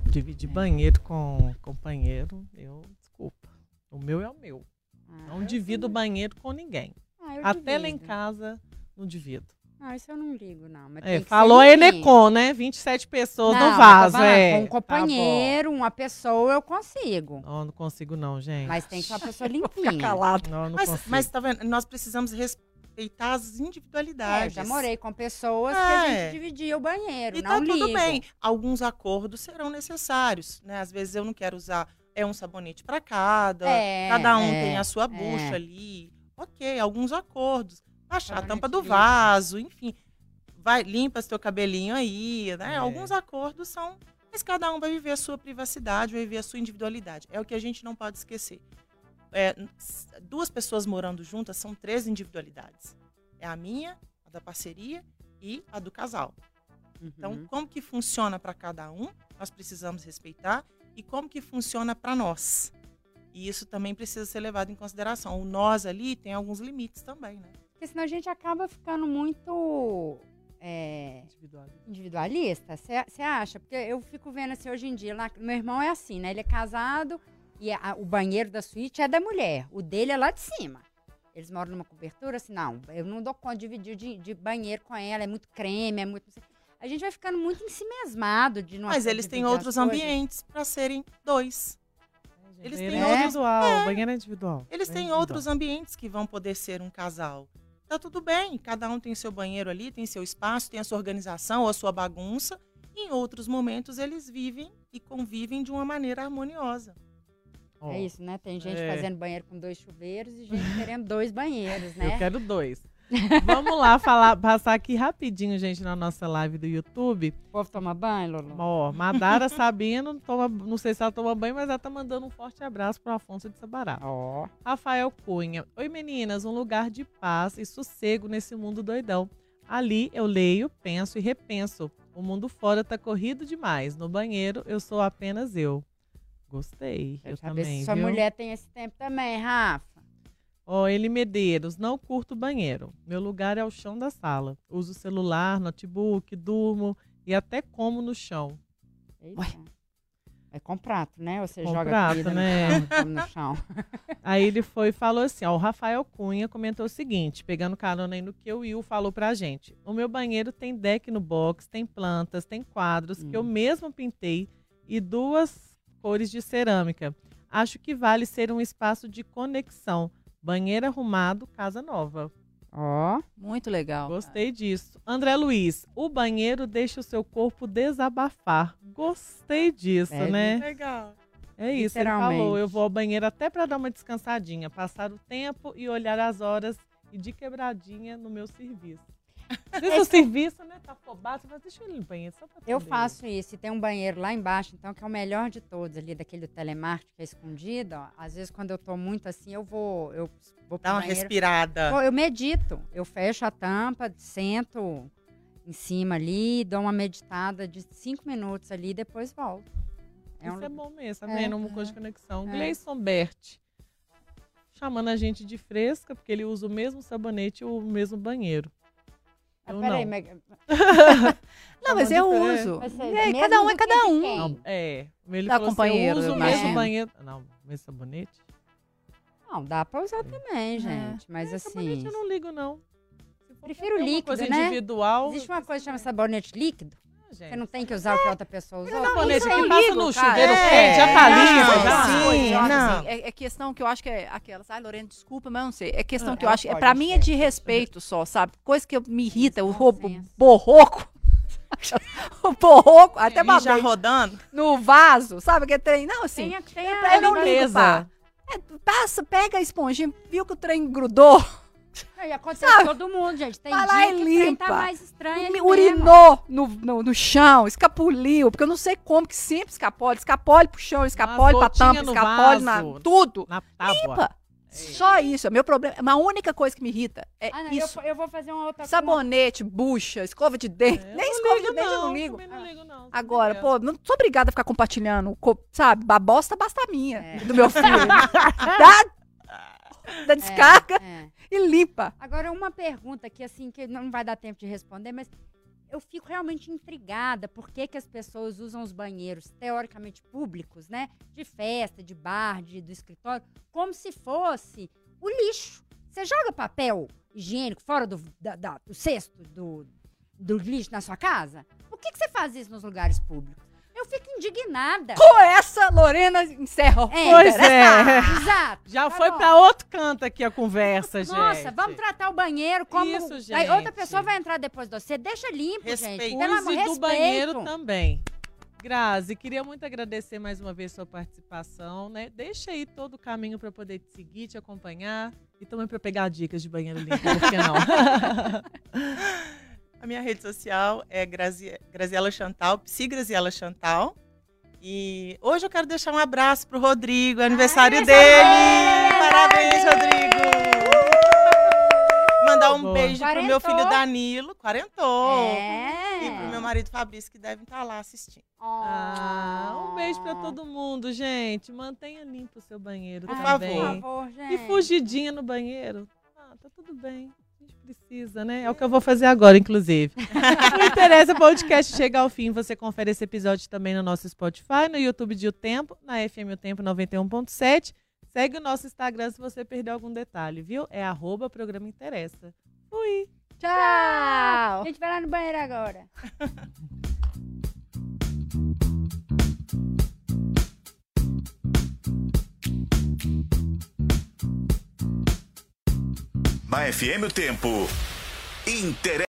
Dividir É. banheiro com companheiro, eu. Desculpa. O meu é o meu. Ah, Não divido sim. banheiro com ninguém. Ah, Até lá em divido. casa, não divido. Ah, isso eu não ligo, não. Mas É, falou limpinho. Enecon, né? 27 pessoas Não, no vaso, falando, é. Com um Tá companheiro, uma pessoa, eu consigo. Não, não consigo não, gente. Mas tem que ser uma pessoa Fica limpinha. calado. Não, não Mas, consigo. mas tá vendo? Nós precisamos respeitar as É, eu individualidades. já morei com pessoas que a É. gente dividia o banheiro, E não tá tudo ligo. bem. Alguns acordos serão necessários, né? Às vezes eu não quero usar é um sabonete para cada, É, cada um é, tem a sua é. bucha ali. Ok, alguns acordos. Baixar a tampa do vaso, enfim. Vai, limpa seu cabelinho aí, né? É. Alguns acordos são. Mas cada um vai viver a sua privacidade, vai viver a sua individualidade. É o que a gente não pode esquecer. É, duas pessoas morando juntas são três individualidades. É a minha, a da parceria e a do casal. Então, Uhum. como que funciona para cada um, nós precisamos respeitar e como que funciona para nós. E isso também precisa ser levado em consideração. O nós ali tem alguns limites também, né? Porque senão a gente acaba ficando muito é, individualista. Você acha? Porque eu fico vendo assim hoje em dia. Lá, meu irmão é assim, né? Ele é casado e a- o banheiro da suíte é da mulher. O dele é lá de cima. Eles moram numa cobertura, assim, não, eu não dou conta de dividir de, de banheiro com ela, é muito creme, é muito. não sei. A gente vai ficando muito em si mesmado de não Mas eles têm outros coisas. ambientes para serem dois. Eles banheiro têm é outros- individual, banheiro é individual. Eles é têm individual. outros ambientes que vão poder ser um casal. Tá tudo bem, cada um tem seu banheiro ali, tem seu espaço, tem a sua organização ou a sua bagunça. E em outros momentos eles vivem e convivem de uma maneira harmoniosa. Ó, É isso, né? Tem gente É. fazendo banheiro com dois chuveiros e gente querendo dois banheiros, né? Eu quero dois. Vamos lá falar, passar aqui rapidinho, gente, na nossa live do YouTube. O povo toma banho, Lolo? Ó, Madara Sabino, toma, não sei se ela toma banho, mas ela tá mandando um forte abraço pro Afonso de Sabará. Ó. Rafael Cunha. Oi, meninas, um lugar de paz e sossego nesse mundo doidão. Ali eu leio, penso e repenso. O mundo fora tá corrido demais. No banheiro eu sou apenas eu. Gostei. Eu saber também. sua viu? mulher tem esse tempo também, Rafa. Ó, Eli Medeiros, não curto banheiro. Meu lugar é o chão da sala. Uso celular, notebook, durmo e até como no chão. Eita. É com prato, né? Você Com joga prato, comida né? no, chão, no chão. Aí ele foi e falou assim: ó, o Rafael Cunha comentou o seguinte, pegando carona aí no que o Will falou pra gente. O meu banheiro tem deck no box, tem plantas, tem quadros que eu Hum. mesmo pintei e duas cores de cerâmica. Acho que vale ser um espaço de conexão. Banheiro arrumado, casa nova. Ó. Muito legal. Gostei disso. André Luiz, o banheiro deixa o seu corpo desabafar. Gostei disso, É, né? Legal. É isso, ele falou. Eu vou ao banheiro até para dar uma descansadinha, passar o tempo e olhar as horas e de quebradinha no meu serviço. Às vezes o serviço, né, tá afobado, você fala, deixa eu ir no banheiro só pra Eu poder." faço isso. E tem um banheiro lá embaixo, então, que é o melhor de todos, ali, daquele do telemarketing que é escondido. Ó. Às vezes, quando eu tô muito assim, eu vou. Eu vou pro Dá uma banheiro. respirada. Pô, eu medito. Eu fecho a tampa, sento em cima ali, dou uma meditada de cinco minutos ali e depois volto. É um Isso é bom mesmo, tá É, vendo? Uma coisa de conexão. é. Gleison Bert, chamando a gente de fresca, porque ele usa o mesmo sabonete e o mesmo banheiro. Ah, Eu peraí, não. mas- Não, mas Tá eu uso. mas É, mesmo cada um é cada um. Não, é. Ele Dá falou assim, companheiro, eu uso né? mesmo É. banheiro. Não, mesmo sabonete? Não, dá pra usar também, É. gente. Mas É, sabonete assim. eu não ligo, não. Prefiro líquido, coisa né? individual. Existe uma coisa que chama sabonete líquido. Gente. Você não tem que usar o que a outra pessoa usou. sabonete isso que eu passa no chuveiro É, quente, já tá não, já. sim. Não. assim, é, é questão que eu acho que é aquelas. Ai, Lorena, desculpa, mas eu não sei. É questão que eu acho. É, pra mim é de respeito só, sabe? Coisa que eu- me irrita, o roubo borroco. o borroco, até Ali já babei rodando. no vaso, sabe? Que trem. Não, assim. Tem, a- tem eu- a, eu não ligo, pá. É, passa, pega a esponjinha, viu que o trem grudou, Aí acontece com todo mundo, gente. Tem Vai lá dia e que o trem limpa. tá mais estranho ali me urinou no, no, no chão, escapuliu, porque eu não sei como que sempre escapole, escapole pro chão, escapole pra tampa, escapole na vaso. tudo. Na tábua. Limpa. Só isso, é meu problema. É a única coisa que me irrita é Ah, não, isso. eu, eu vou fazer uma outra Sabonete, bucha, escova de dente. É, Nem não escova de ligo, dente eu não ligo. também não ligo, não. Agora, pô, não sou obrigada a ficar compartilhando, co- sabe? A bosta basta a minha, É. do meu filho. dá, dá descarga É. e limpa. Agora, uma pergunta que, assim, que não vai dar tempo de responder, mas eu fico realmente intrigada por que, que as pessoas usam os banheiros teoricamente públicos, né? De festa, de bar, de, do escritório, como se fosse o lixo. Você joga papel higiênico fora do, da- da- do cesto do, do lixo na sua casa? Por que, que você faz isso nos lugares públicos? Eu fico indignada. Com essa, Lorena encerra. É, Pois Interessa. é. Exato. Já Tá foi pra outro canto aqui a conversa, gente. Nossa, vamos tratar o banheiro como. Isso, Aí outra gente. pessoa vai entrar depois de você. Deixa limpo, gente. Respeito. Pelo amor do respeito. banheiro também. Grazi, queria muito agradecer mais uma vez sua participação, né? Deixa aí todo o caminho para poder te seguir, te acompanhar e também para pegar dicas de banheiro limpo, por que não? A minha rede social é Grazi, Graziela Chantal, Psi Graziela Chantal. E hoje eu quero deixar um abraço pro Rodrigo, aniversário dele. Parabéns, Rodrigo! Mandar um Boa. beijo pro meu Quarentou. filho Danilo, quarentou. É. E pro meu marido Fabrício, que devem estar lá assistindo. Ah, um beijo para todo mundo, gente. Mantenha limpo o seu banheiro Por também. Por favor, gente. E fugidinha no banheiro. Ah, tá tudo bem. A gente precisa, né? É o que eu vou fazer agora, inclusive. Não interessa, o podcast chega ao fim. Você confere esse episódio também no nosso Spotify, no YouTube de O Tempo, na FM O Tempo 91.7. Segue o nosso Instagram se você perdeu algum detalhe, viu? É arroba programa interessa. Fui! Tchau. A gente vai lá no banheiro agora. FM o Tempo. Interessa.